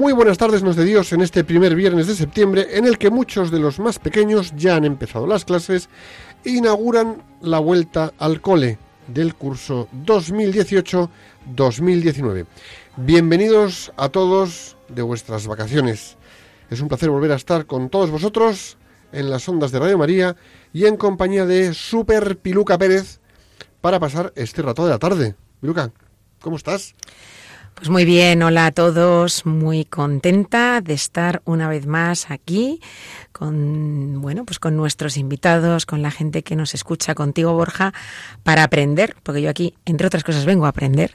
Muy buenas tardes, nos de Dios, en este primer viernes de septiembre, en el que muchos de los más pequeños ya han empezado las clases e inauguran la vuelta al cole del curso 2018-2019. Bienvenidos a todos de vuestras vacaciones. Es un placer volver a estar con todos vosotros en las ondas de Radio María y en compañía de Super Piluca Pérez para pasar este rato de la tarde. Piluca, ¿cómo estás? Pues muy bien, hola a todos, muy contenta de estar una vez más aquí con bueno, pues con nuestros invitados, con la gente que nos escucha contigo Borja para aprender, porque yo aquí entre otras cosas vengo a aprender,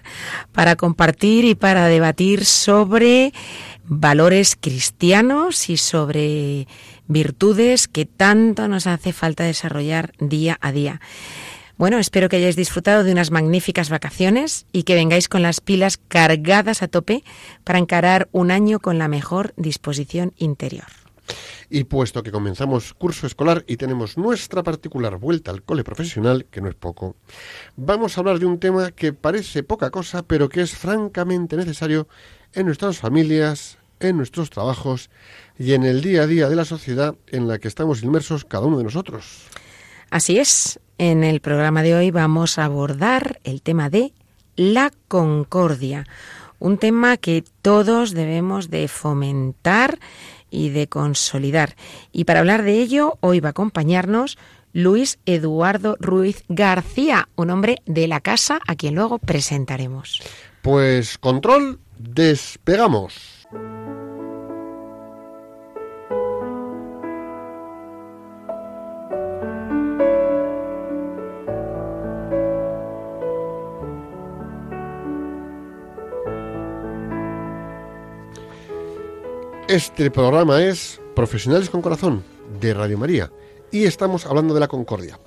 para compartir y para debatir sobre valores cristianos y sobre virtudes que tanto nos hace falta desarrollar día a día. Bueno, espero que hayáis disfrutado de unas magníficas vacaciones y que vengáis con las pilas cargadas a tope para encarar un año con la mejor disposición interior. Y puesto que comenzamos curso escolar y tenemos nuestra particular vuelta al cole profesional, que no es poco, vamos a hablar de un tema que parece poca cosa, pero que es francamente necesario en nuestras familias, en nuestros trabajos y en el día a día de la sociedad en la que estamos inmersos cada uno de nosotros. Así es, en el programa de hoy vamos a abordar el tema de la concordia, un tema que todos debemos de fomentar y de consolidar. Y para hablar de ello, hoy va a acompañarnos Luis Eduardo Ruiz García, un hombre de la casa a quien luego presentaremos. Pues control, despegamos. Este programa es Profesionales con Corazón de Radio María y estamos hablando de la concordia.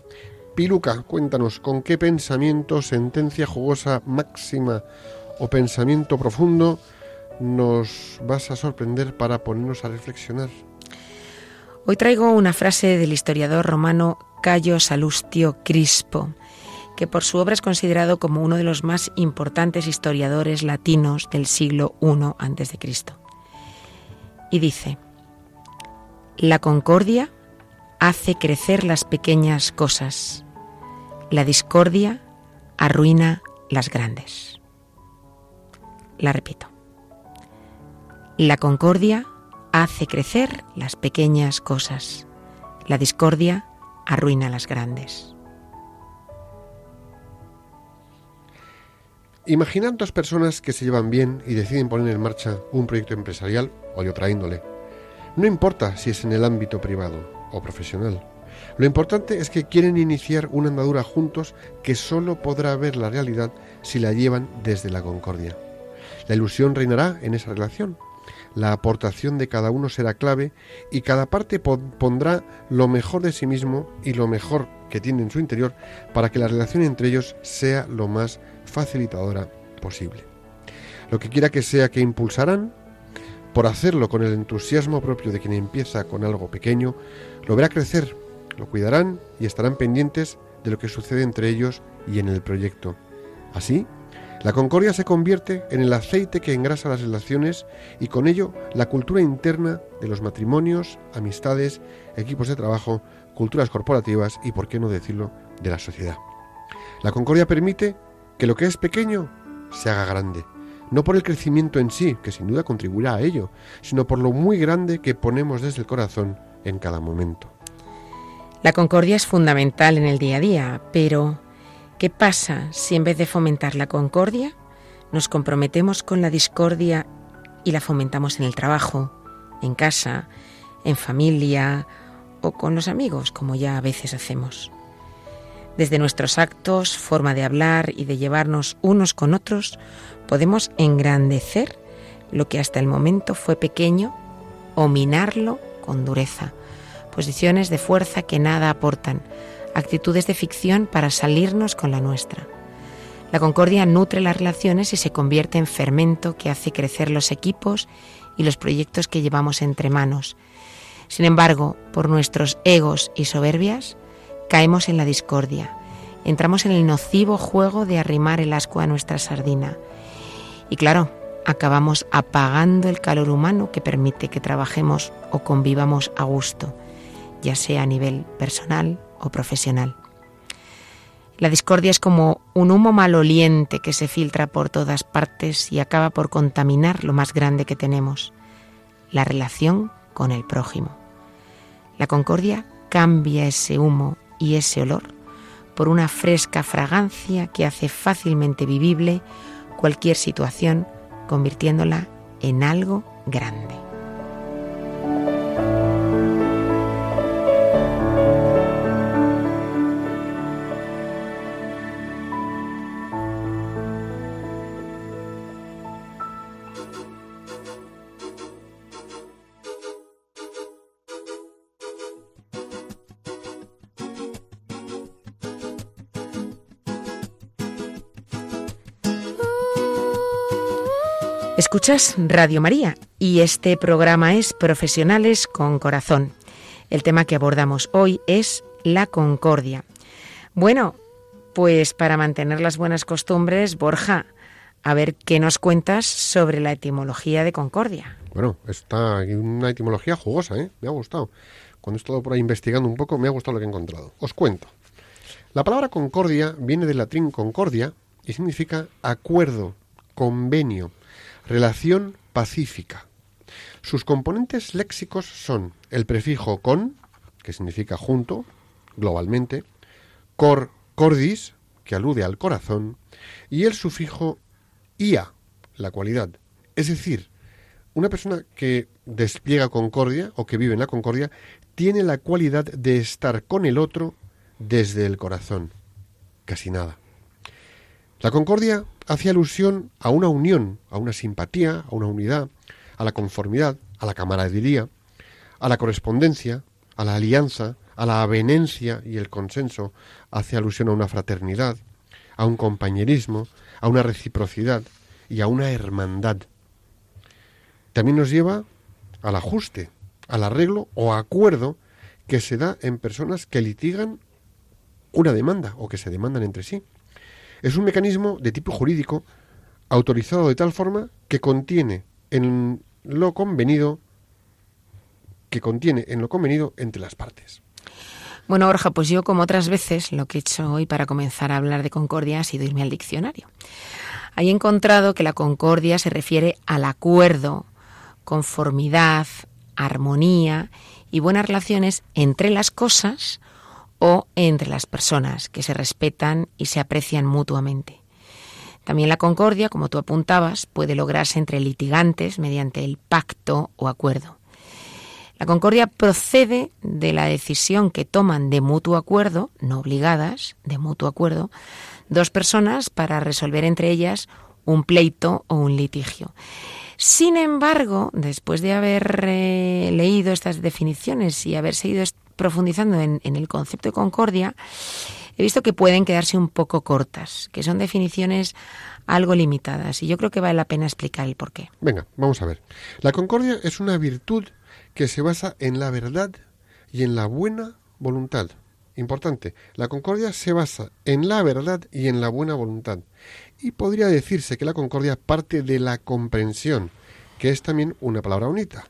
Piluca, cuéntanos con qué pensamiento, sentencia jugosa, máxima o pensamiento profundo nos vas a sorprender para ponernos a reflexionar. Hoy traigo una frase del historiador romano Cayo Salustio Crispo, que por su obra es considerado como uno de los más importantes historiadores latinos del siglo I a.C. Y dice, la concordia hace crecer las pequeñas cosas, la discordia arruina las grandes. La repito. La concordia hace crecer las pequeñas cosas, la discordia arruina las grandes. Imaginad dos personas que se llevan bien y deciden poner en marcha un proyecto empresarial o de otra índole. No importa si es en el ámbito privado o profesional. Lo importante es que quieren iniciar una andadura juntos que solo podrá ver la realidad si la llevan desde la concordia. La ilusión reinará en esa relación. La aportación de cada uno será clave y cada parte po- pondrá lo mejor de sí mismo y lo mejor que tiene en su interior para que la relación entre ellos sea lo más facilitadora posible. Lo que quiera que sea que impulsarán, por hacerlo con el entusiasmo propio de quien empieza con algo pequeño, lo verá crecer, lo cuidarán y estarán pendientes de lo que sucede entre ellos y en el proyecto. Así, la concordia se convierte en el aceite que engrasa las relaciones y con ello la cultura interna de los matrimonios, amistades, equipos de trabajo, culturas corporativas y, por qué no decirlo, de la sociedad. La concordia permite que lo que es pequeño se haga grande, no por el crecimiento en sí, que sin duda contribuirá a ello, sino por lo muy grande que ponemos desde el corazón en cada momento. La concordia es fundamental en el día a día, pero ¿qué pasa si en vez de fomentar la concordia nos comprometemos con la discordia y la fomentamos en el trabajo, en casa, en familia o con los amigos, como ya a veces hacemos? Desde nuestros actos, forma de hablar y de llevarnos unos con otros, podemos engrandecer lo que hasta el momento fue pequeño o minarlo con dureza. Posiciones de fuerza que nada aportan, actitudes de ficción para salirnos con la nuestra. La concordia nutre las relaciones y se convierte en fermento que hace crecer los equipos y los proyectos que llevamos entre manos. Sin embargo, por nuestros egos y soberbias, caemos en la discordia. Entramos en el nocivo juego de arrimar el asco a nuestra sardina. Y claro, acabamos apagando el calor humano que permite que trabajemos o convivamos a gusto, ya sea a nivel personal o profesional. La discordia es como un humo maloliente que se filtra por todas partes y acaba por contaminar lo más grande que tenemos, la relación con el prójimo. La concordia cambia ese humo y ese olor por una fresca fragancia que hace fácilmente vivible cualquier situación, convirtiéndola en algo grande. Escuchas Radio María y este programa es Profesionales con Corazón. El tema que abordamos hoy es la concordia. Bueno, pues para mantener las buenas costumbres, Borja, a ver qué nos cuentas sobre la etimología de concordia. Bueno, está una etimología jugosa, ¿eh? Me ha gustado. Cuando he estado por ahí investigando un poco, me ha gustado lo que he encontrado. Os cuento. La palabra concordia viene del latín concordia y significa acuerdo, convenio, Relación pacífica. Sus componentes léxicos son el prefijo con, que significa junto, globalmente, cor, cordis, que alude al corazón, y el sufijo ia, la cualidad. Es decir, una persona que despliega concordia o que vive en la concordia tiene la cualidad de estar con el otro desde el corazón. Casi nada. La concordia hace alusión a una unión, a una simpatía, a una unidad, a la conformidad, a la camaradería, a la correspondencia, a la alianza, a la avenencia y el consenso, hace alusión a una fraternidad, a un compañerismo, a una reciprocidad y a una hermandad. También nos lleva al ajuste, al arreglo o acuerdo que se da en personas que litigan una demanda o que se demandan entre sí. Es un mecanismo de tipo jurídico autorizado de tal forma que contiene en lo convenido que contiene en lo convenido entre las partes. Bueno, Borja, pues yo como otras veces lo que he hecho hoy para comenzar a hablar de concordia ha sido irme al diccionario. Ahí he encontrado que la concordia se refiere al acuerdo, conformidad, armonía y buenas relaciones entre las cosas o entre las personas que se respetan y se aprecian mutuamente. También la concordia, como tú apuntabas, puede lograrse entre litigantes mediante el pacto o acuerdo. La concordia procede de la decisión que toman de mutuo acuerdo, no obligadas, de mutuo acuerdo, dos personas para resolver entre ellas un pleito o un litigio. Sin embargo, después de haber eh, leído estas definiciones y haber seguido profundizando en, el concepto de concordia, he visto que pueden quedarse un poco cortas, que son definiciones algo limitadas y yo creo que vale la pena explicar el por qué. Venga, vamos a ver. La concordia es una virtud que se basa en la verdad y en la buena voluntad. Importante, la concordia se basa en la verdad y en la buena voluntad. Y podría decirse que la concordia parte de la comprensión, que es también una palabra bonita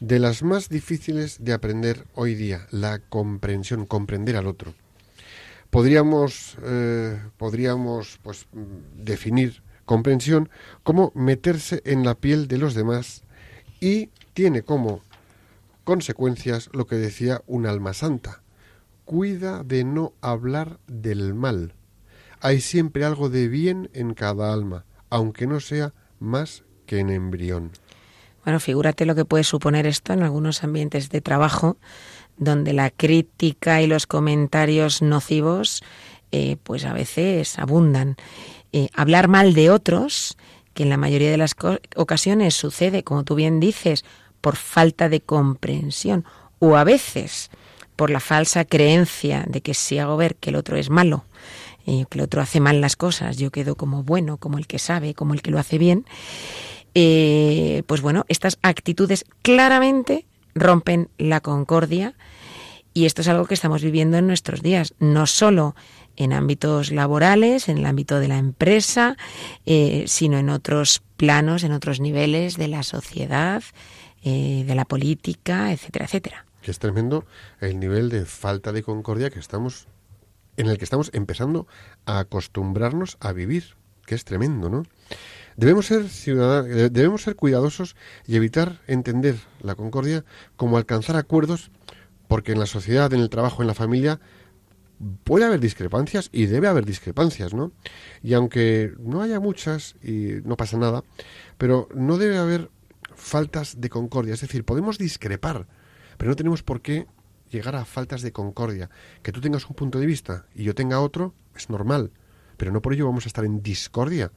de las más difíciles de aprender hoy día, la comprensión, comprender al otro. Podríamos, eh, podríamos pues, definir comprensión como meterse en la piel de los demás y tiene como consecuencias lo que decía un alma santa. cuida de no hablar del mal. Hay siempre algo de bien en cada alma, aunque no sea más que en embrión. Bueno, figúrate lo que puede suponer esto en algunos ambientes de trabajo, donde la crítica y los comentarios nocivos, eh, pues a veces abundan. Eh, hablar mal de otros, que en la mayoría de las ocasiones sucede, como tú bien dices, por falta de comprensión o a veces por la falsa creencia de que si hago ver que el otro es malo, eh, que el otro hace mal las cosas, yo quedo como bueno, como el que sabe, como el que lo hace bien, eh, pues bueno, estas actitudes claramente rompen la concordia y esto es algo que estamos viviendo en nuestros días, no solo en ámbitos laborales, en el ámbito de la empresa, eh, sino en otros planos, en otros niveles de la sociedad, eh, de la política, etcétera, etcétera. Que es tremendo el nivel de falta de concordia que estamos en el que estamos empezando a acostumbrarnos a vivir, que es tremendo, ¿no? Debemos ser ciudadanos, debemos ser cuidadosos y evitar entender la concordia como alcanzar acuerdos, porque en la sociedad, en el trabajo, en la familia puede haber discrepancias y debe haber discrepancias, ¿no? Y aunque no haya muchas y no pasa nada, pero no debe haber faltas de concordia, es decir, podemos discrepar, pero no tenemos por qué llegar a faltas de concordia. Que tú tengas un punto de vista y yo tenga otro es normal, pero no por ello vamos a estar en discordia.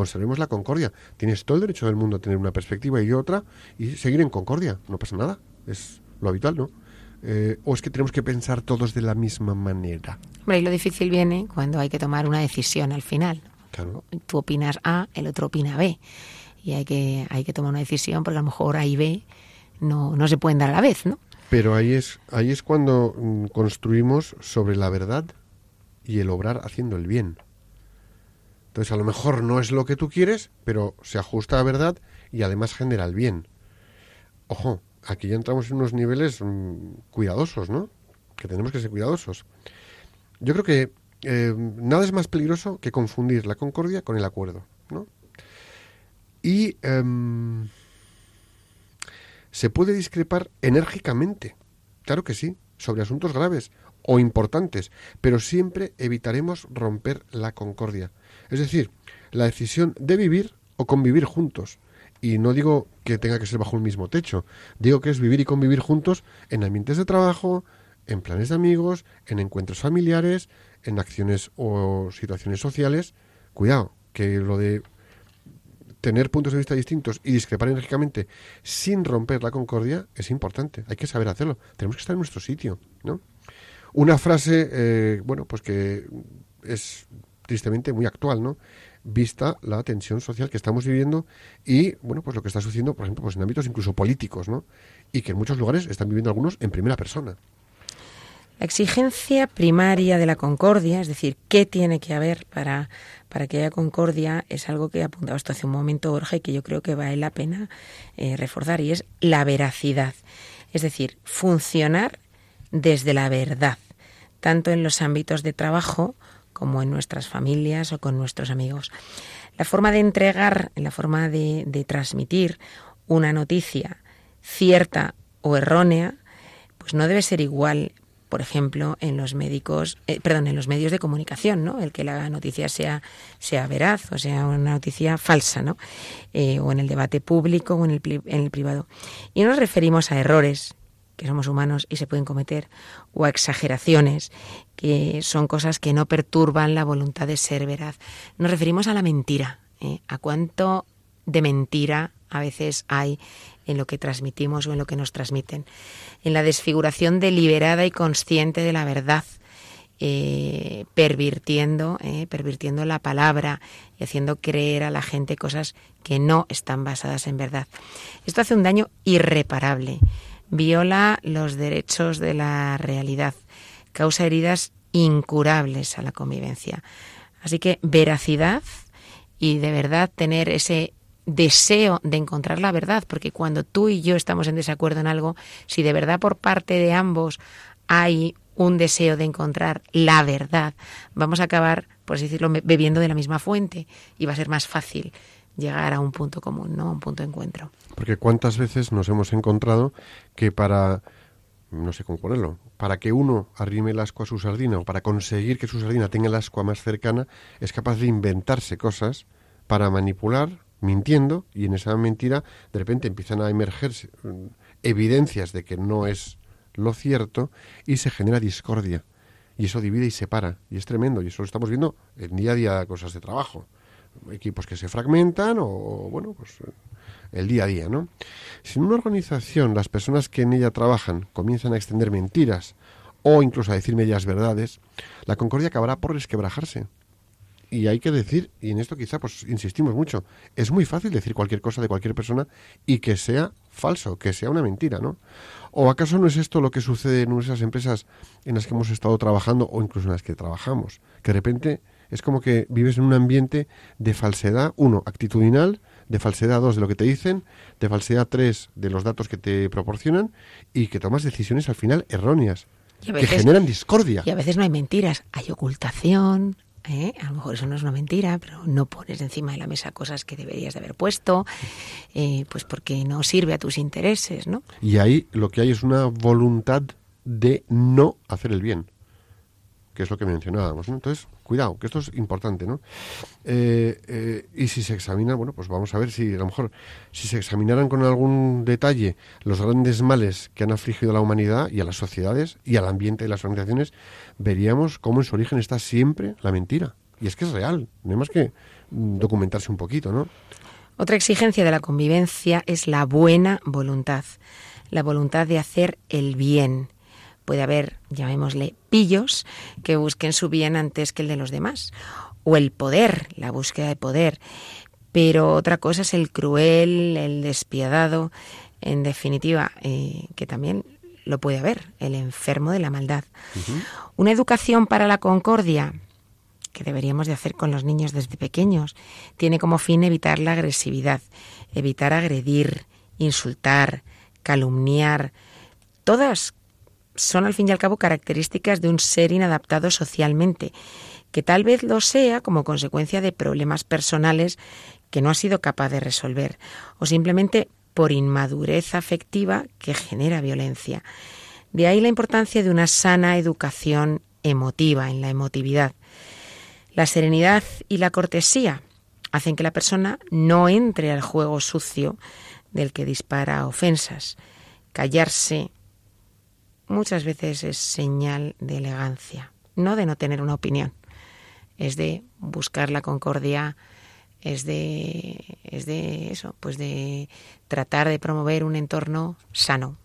Conservemos la concordia. Tienes todo el derecho del mundo a tener una perspectiva y otra y seguir en concordia. No pasa nada. Es lo habitual, ¿no? Eh, o es que tenemos que pensar todos de la misma manera. Hombre, y lo difícil viene cuando hay que tomar una decisión al final. Claro. Tú opinas A, el otro opina B. Y hay que, hay que tomar una decisión porque a lo mejor A y B no, no se pueden dar a la vez, ¿no? Pero ahí es, ahí es cuando mm, construimos sobre la verdad y el obrar haciendo el bien. Entonces a lo mejor no es lo que tú quieres, pero se ajusta a la verdad y además genera el bien. Ojo, aquí ya entramos en unos niveles mm, cuidadosos, ¿no? Que tenemos que ser cuidadosos. Yo creo que eh, nada es más peligroso que confundir la concordia con el acuerdo, ¿no? Y em, se puede discrepar enérgicamente, claro que sí, sobre asuntos graves o importantes, pero siempre evitaremos romper la concordia. Es decir, la decisión de vivir o convivir juntos. Y no digo que tenga que ser bajo un mismo techo, digo que es vivir y convivir juntos en ambientes de trabajo, en planes de amigos, en encuentros familiares, en acciones o situaciones sociales. Cuidado, que lo de tener puntos de vista distintos y discrepar enérgicamente sin romper la concordia es importante. Hay que saber hacerlo. Tenemos que estar en nuestro sitio, ¿no? Una frase, eh, bueno, pues que es tristemente muy actual, ¿no? Vista la tensión social que estamos viviendo y, bueno, pues lo que está sucediendo, por ejemplo, pues en ámbitos incluso políticos, ¿no? Y que en muchos lugares están viviendo algunos en primera persona. La exigencia primaria de la concordia, es decir, qué tiene que haber para, para que haya concordia, es algo que ha apuntado hasta hace un momento Borja y que yo creo que vale la pena eh, reforzar, y es la veracidad. Es decir, funcionar desde la verdad, tanto en los ámbitos de trabajo como en nuestras familias o con nuestros amigos. La forma de entregar, la forma de, transmitir una noticia cierta o errónea, pues no debe ser igual por ejemplo, en los médicos, eh, perdón, en los medios de comunicación, ¿no? El que la noticia sea, sea veraz o sea una noticia falsa, ¿no? Eh, o en el debate público o en el, en el privado. Y nos referimos a errores que somos humanos y se pueden cometer, o a exageraciones, que son cosas que no perturban la voluntad de ser veraz. Nos referimos a la mentira, ¿eh? a cuánto de mentira a veces hay en lo que transmitimos o en lo que nos transmiten, en la desfiguración deliberada y consciente de la verdad, eh, pervirtiendo, eh, pervirtiendo la palabra y haciendo creer a la gente cosas que no están basadas en verdad. Esto hace un daño irreparable, viola los derechos de la realidad, causa heridas incurables a la convivencia. Así que veracidad y de verdad tener ese deseo de encontrar la verdad, porque cuando tú y yo estamos en desacuerdo en algo, si de verdad por parte de ambos hay un deseo de encontrar la verdad, vamos a acabar, por así decirlo, bebiendo de la misma fuente y va a ser más fácil llegar a un punto común, ¿no? A un punto de encuentro. Porque cuántas veces nos hemos encontrado que para no sé cómo ponerlo, para que uno arrime el asco a su sardina o para conseguir que su sardina tenga el asco más cercana, es capaz de inventarse cosas para manipular, mintiendo, y en esa mentira de repente empiezan a emerger mm, evidencias de que no es lo cierto y se genera discordia. Y eso divide y separa. Y es tremendo. Y eso lo estamos viendo en día a día cosas de trabajo. Equipos que se fragmentan o, bueno, pues el día a día, ¿no? Si en una organización las personas que en ella trabajan comienzan a extender mentiras o incluso a decir medias verdades, la concordia acabará por resquebrajarse. Y hay que decir, y en esto quizá pues insistimos mucho, es muy fácil decir cualquier cosa de cualquier persona y que sea falso, que sea una mentira, ¿no? ¿O acaso no es esto lo que sucede en esas empresas en las que hemos estado trabajando o incluso en las que trabajamos? Que de repente es como que vives en un ambiente de falsedad, uno, actitudinal, de falsedad dos, de lo que te dicen, de falsedad tres, de los datos que te proporcionan y que tomas decisiones al final erróneas, que generan discordia. Y a veces no hay mentiras, hay ocultación. ¿eh? A lo mejor eso no es una mentira, pero no pones encima de la mesa cosas que deberías de haber puesto, eh, pues porque no sirve a tus intereses, ¿no? Y ahí lo que hay es una voluntad de no hacer el bien, que es lo que mencionábamos. Entonces, cuidado, que esto es importante, ¿no? Eh, eh, y si se examina, bueno, pues vamos a ver si a lo mejor, si se examinaran con algún detalle los grandes males que han afligido a la humanidad y a las sociedades y al ambiente de las organizaciones, veríamos cómo en su origen está siempre la mentira. Y es que es real, no hay más que documentarse un poquito, ¿no? Otra exigencia de la convivencia es la buena voluntad, la voluntad de hacer el bien. Puede haber, llamémosle, pillos que busquen su bien antes que el de los demás, o el poder, la búsqueda de poder. Pero otra cosa es el cruel, el despiadado, en definitiva, eh, que también lo puede haber, el enfermo de la maldad. Una educación para la concordia, que deberíamos de hacer con los niños desde pequeños. Tiene como fin evitar la agresividad, evitar agredir, insultar, calumniar. Todas son al fin y al cabo características de un ser inadaptado socialmente, que tal vez lo sea como consecuencia de problemas personales que no ha sido capaz de resolver, o simplemente por inmadurez afectiva que genera violencia. De ahí la importancia de una sana educación emotiva, en la emotividad. La serenidad y la cortesía hacen que la persona no entre al juego sucio del que dispara ofensas. Callarse muchas veces es señal de elegancia, no de no tener una opinión. Es de buscar la concordia, es de es de eso, pues de tratar de promover un entorno sano.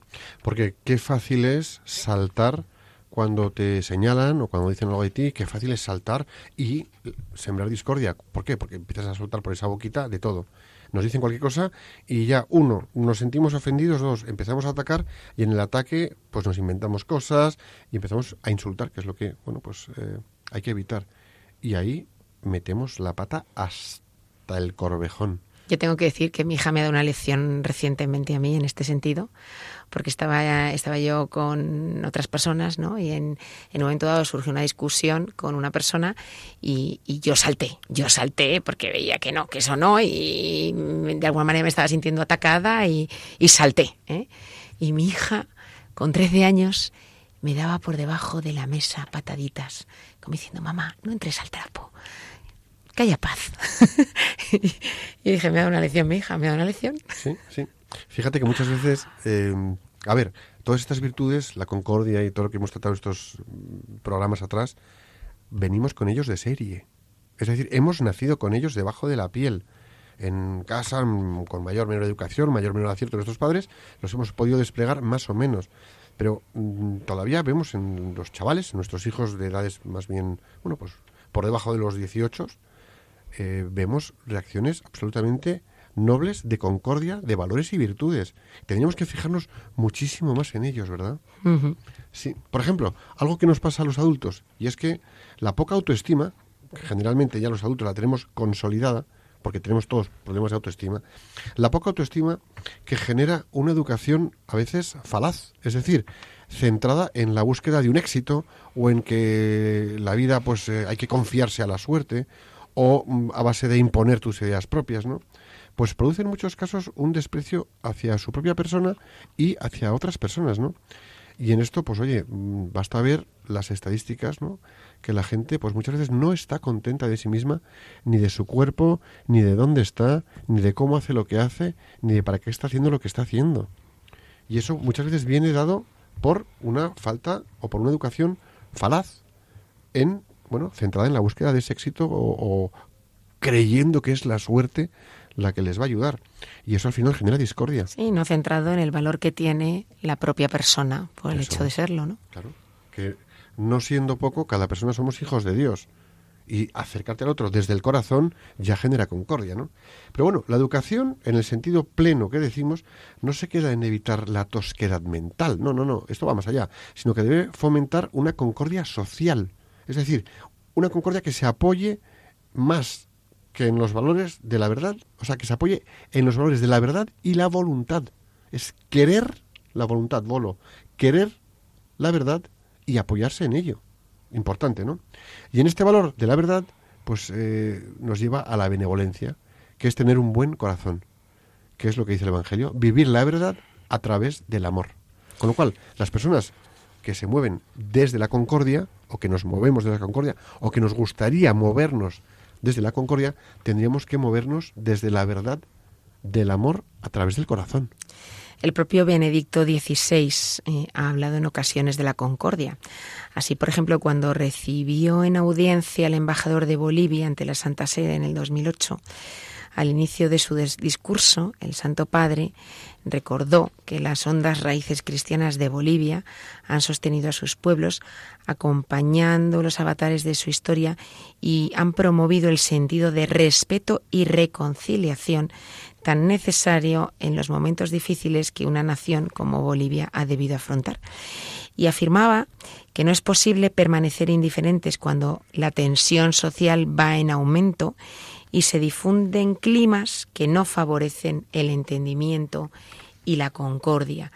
Porque qué fácil es saltar cuando te señalan o cuando dicen algo de ti, qué fácil es saltar y sembrar discordia. ¿Por qué? Porque empiezas a soltar por esa boquita de todo. Nos dicen cualquier cosa y ya, uno, nos sentimos ofendidos, dos, empezamos a atacar y en el ataque pues nos inventamos cosas y empezamos a insultar, que es lo que, bueno, pues eh, hay que evitar. Y ahí metemos la pata hasta el corvejón. Yo tengo que decir que mi hija me ha dado una lección recientemente a mí en este sentido, porque estaba, estaba yo con otras personas, ¿no? Y en, en un momento dado surgió una discusión con una persona y, y yo salté, yo salté porque veía que no, que eso no, y de alguna manera me estaba sintiendo atacada y, y salté. ¿eh? Y mi hija, con 13 años, me daba por debajo de la mesa pataditas, como diciendo, mamá, no entres al trapo que haya paz. y dije, me ha dado una lección mi hija, me ha dado una lección. Sí, sí. Fíjate que muchas veces, eh, a ver, todas estas virtudes, la concordia y todo lo que hemos tratado estos mm, programas atrás, venimos con ellos de serie. Es decir, hemos nacido con ellos debajo de la piel. En casa, mm, con mayor o menor educación, mayor o menor acierto de nuestros padres, los hemos podido desplegar más o menos. Pero mm, todavía vemos en los chavales, en nuestros hijos de edades más bien, bueno, pues por debajo de los 18, eh, vemos reacciones absolutamente nobles de concordia, de valores y virtudes. Tendríamos que fijarnos muchísimo más en ellos, ¿verdad? Sí. Por ejemplo, algo que nos pasa a los adultos, y es que la poca autoestima, que generalmente ya los adultos la tenemos consolidada, porque tenemos todos problemas de autoestima, la poca autoestima que genera una educación a veces falaz, es decir, centrada en la búsqueda de un éxito o en que la vida pues eh, hay que confiarse a la suerte o mm, a base de imponer tus ideas propias, ¿no? Pues produce en muchos casos un desprecio hacia su propia persona y hacia otras personas, ¿no? Y en esto, pues oye, mm, basta ver las estadísticas, ¿no? Que la gente, pues muchas veces no está contenta de sí misma, ni de su cuerpo, ni de dónde está, ni de cómo hace lo que hace, ni de para qué está haciendo lo que está haciendo. Y eso muchas veces viene dado por una falta o por una educación falaz en, bueno, centrada en la búsqueda de ese éxito o, o creyendo que es la suerte la que les va a ayudar. Y eso al final genera discordia. Sí, no centrado en el valor que tiene la propia persona por el Eso. hecho de serlo, ¿no? Claro. Que no siendo poco, cada persona somos hijos de Dios. Y acercarte al otro desde el corazón ya genera concordia, ¿no? Pero bueno, la educación, en el sentido pleno que decimos, no se queda en evitar la tosquedad mental. No, no, no. Esto va más allá. Sino que debe fomentar una concordia social. Es decir, una concordia que se apoye más que en los valores de la verdad, o sea, que se apoye en los valores de la verdad y la voluntad. Es querer la voluntad, bolo, querer la verdad y apoyarse en ello. Importante, ¿no? Y en este valor de la verdad, pues eh, nos lleva a la benevolencia, que es tener un buen corazón, que es lo que dice el Evangelio, vivir la verdad a través del amor. Con lo cual, las personas que se mueven desde la concordia, o que nos movemos desde la concordia, o que nos gustaría movernos desde la concordia, tendríamos que movernos desde la verdad del amor a través del corazón. El propio Benedicto XVI eh, ha hablado en ocasiones de la concordia. Así, por ejemplo, cuando recibió en audiencia al embajador de Bolivia ante la Santa Sede en el 2008, al inicio de su discurso, el Santo Padre recordó que las hondas raíces cristianas de Bolivia han sostenido a sus pueblos, acompañando los avatares de su historia y han promovido el sentido de respeto y reconciliación tan necesario en los momentos difíciles que una nación como Bolivia ha debido afrontar. Y afirmaba que no es posible permanecer indiferentes cuando la tensión social va en aumento y se difunden climas que no favorecen el entendimiento y la concordia.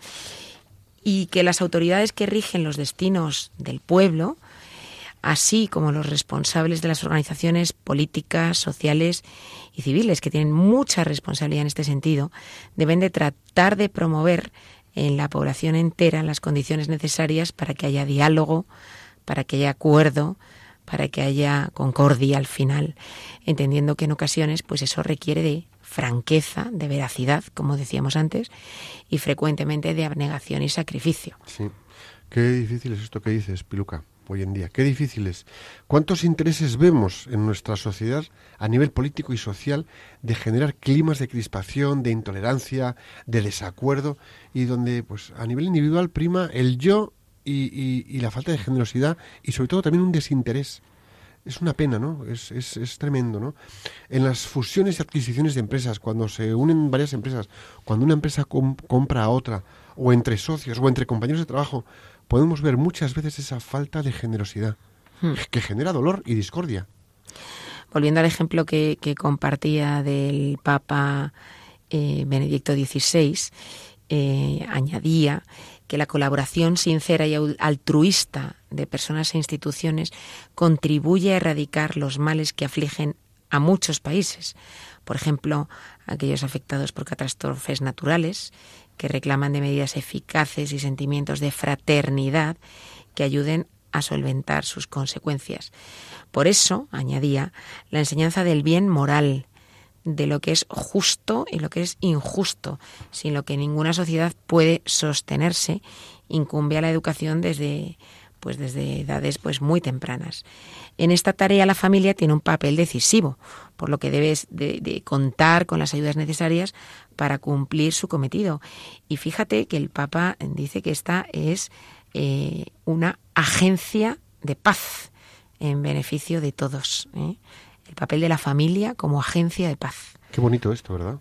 Y que las autoridades que rigen los destinos del pueblo, así como los responsables de las organizaciones políticas, sociales y civiles, que tienen mucha responsabilidad en este sentido, deben de tratar de promover en la población entera las condiciones necesarias para que haya diálogo, para que haya acuerdo, para que haya concordia al final, entendiendo que en ocasiones pues eso requiere de franqueza, de veracidad, como decíamos antes, y frecuentemente de abnegación y sacrificio. Sí. Qué difícil es esto que dices, Piluca, hoy en día. Qué difícil es. ¿Cuántos intereses vemos en nuestra sociedad a nivel político y social de generar climas de crispación, de intolerancia, de desacuerdo y donde, pues, a nivel individual prima el yo y, y- y la falta de generosidad y sobre todo también un desinterés? Es una pena, ¿no? Es, es, es tremendo, ¿no? En las fusiones y adquisiciones de empresas, cuando se unen varias empresas, cuando una empresa com- compra a otra, o entre socios, o entre compañeros de trabajo, podemos ver muchas veces esa falta de generosidad, que genera dolor y discordia. Volviendo al ejemplo que, que compartía del Papa eh, Benedicto XVI, eh, añadía que la colaboración sincera y altruista de personas e instituciones contribuye a erradicar los males que afligen a muchos países. Por ejemplo, aquellos afectados por catástrofes naturales, que reclaman de medidas eficaces y sentimientos de fraternidad que ayuden a solventar sus consecuencias. Por eso, añadía, la enseñanza del bien moral, de lo que es justo y lo que es injusto, sin lo que ninguna sociedad puede sostenerse, incumbe a la educación desde pues desde edades pues muy tempranas. En esta tarea la familia tiene un papel decisivo, por lo que debes de, contar con las ayudas necesarias para cumplir su cometido. Y fíjate que el Papa dice que esta es eh, una agencia de paz en beneficio de todos. ¿eh? El papel de la familia como agencia de paz. Qué bonito esto, ¿verdad?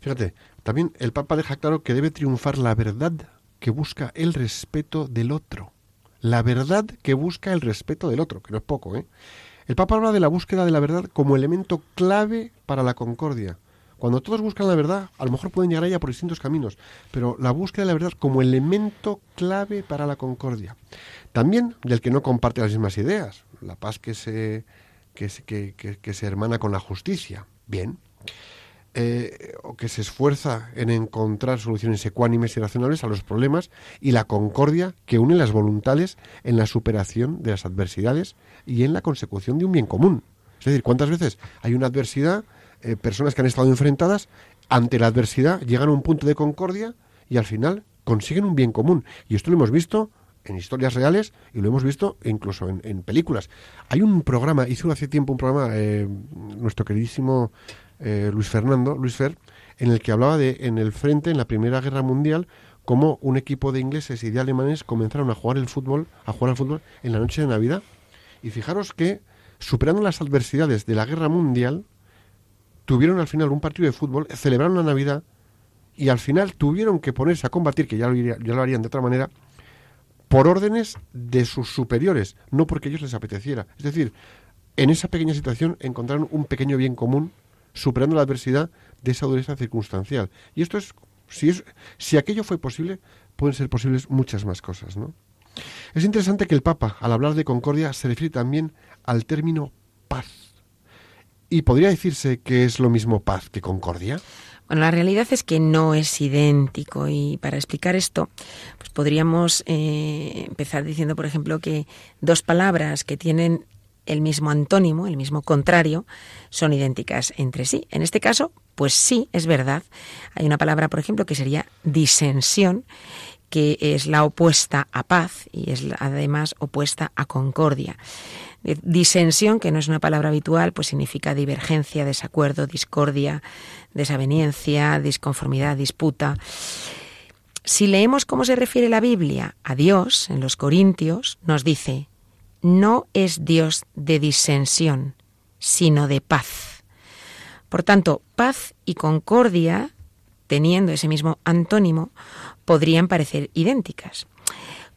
Fíjate, también el Papa deja claro que debe triunfar la verdad que busca el respeto del otro. La verdad que busca el respeto del otro, que no es poco, ¿eh? El Papa habla de la búsqueda de la verdad como elemento clave para la concordia. Cuando todos buscan la verdad, a lo mejor pueden llegar a ella por distintos caminos, pero la búsqueda de la verdad como elemento clave para la concordia. También del que no comparte las mismas ideas, la paz que se, que, se- hermana con la justicia. Bien. eh, o que se esfuerza en encontrar soluciones ecuánimes y razonables a los problemas y la concordia que une las voluntades en la superación de las adversidades y en la consecución de un bien común. Es decir, ¿cuántas veces hay una adversidad, eh, personas que han estado enfrentadas, ante la adversidad llegan a un punto de concordia y al final consiguen un bien común? Y esto lo hemos visto en historias reales y lo hemos visto incluso en, en películas. Hay un programa, hizo hace tiempo un programa, eh, nuestro queridísimo eh, Luis Fernando, Luis Fer, en el que hablaba de en el frente, en la Primera Guerra Mundial, cómo un equipo de ingleses y de alemanes comenzaron a jugar el fútbol, a jugar al fútbol en la noche de Navidad. Y fijaros que, superando las adversidades de la Guerra Mundial, tuvieron al final un partido de fútbol, celebraron la Navidad y al final tuvieron que ponerse a combatir, que ya lo, iría- ya lo harían de otra manera, por órdenes de sus superiores, no porque ellos les apeteciera. Es decir, en esa pequeña situación encontraron un pequeño bien común, superando la adversidad de esa dureza circunstancial. Y esto es, si, si aquello fue posible, pueden ser posibles muchas más cosas, ¿no? Es interesante que el Papa, al hablar de concordia, se refiere también al término paz. ¿Y podría decirse que es lo mismo paz que concordia? Bueno, la realidad es que no es idéntico y para explicar esto, pues podríamos eh, empezar diciendo, por ejemplo, que dos palabras que tienen el mismo antónimo, el mismo contrario, son idénticas entre sí. En este caso, pues sí, es verdad. Hay una palabra, por ejemplo, que sería disensión, que es la opuesta a paz y es además opuesta a concordia. Eh, Disensión, que no es una palabra habitual, pues significa divergencia, desacuerdo, discordia, desaveniencia, disconformidad, disputa. Si leemos cómo se refiere la Biblia a Dios en los Corintios, nos dice, no es Dios de disensión, sino de paz. Por tanto, paz y concordia, teniendo ese mismo antónimo, podrían parecer idénticas.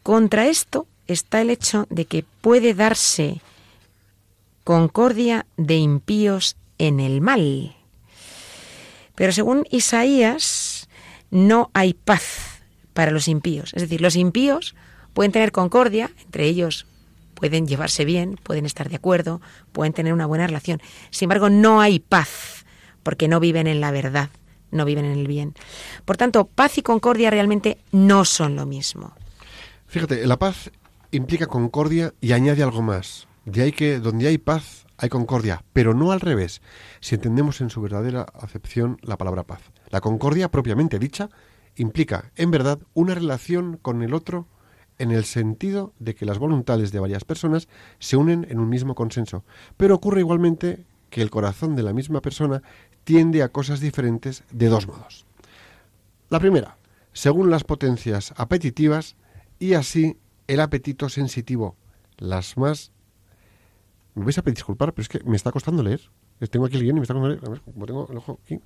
Contra esto está el hecho de que puede darse concordia de impíos en el mal. Pero según Isaías, no hay paz para los impíos. Es decir, los impíos pueden tener concordia, entre ellos pueden llevarse bien, pueden estar de acuerdo, pueden tener una buena relación. Sin embargo, no hay paz, porque no viven en la verdad, no viven en el bien. Por tanto, paz y concordia realmente no son lo mismo. Fíjate, la paz implica concordia y añade algo más. De ahí que donde hay paz hay concordia, pero no al revés, si entendemos en su verdadera acepción la palabra paz. La concordia propiamente dicha implica, en verdad, una relación con el otro en el sentido de que las voluntades de varias personas se unen en un mismo consenso. Pero ocurre igualmente que el corazón de la misma persona tiende a cosas diferentes de dos modos. La primera, según las potencias apetitivas y así el apetito sensitivo, las más... Me vais a disculpar, pero es que me está costando leer. Tengo aquí el guion y me está costando leer. Como tengo el ojo aquí.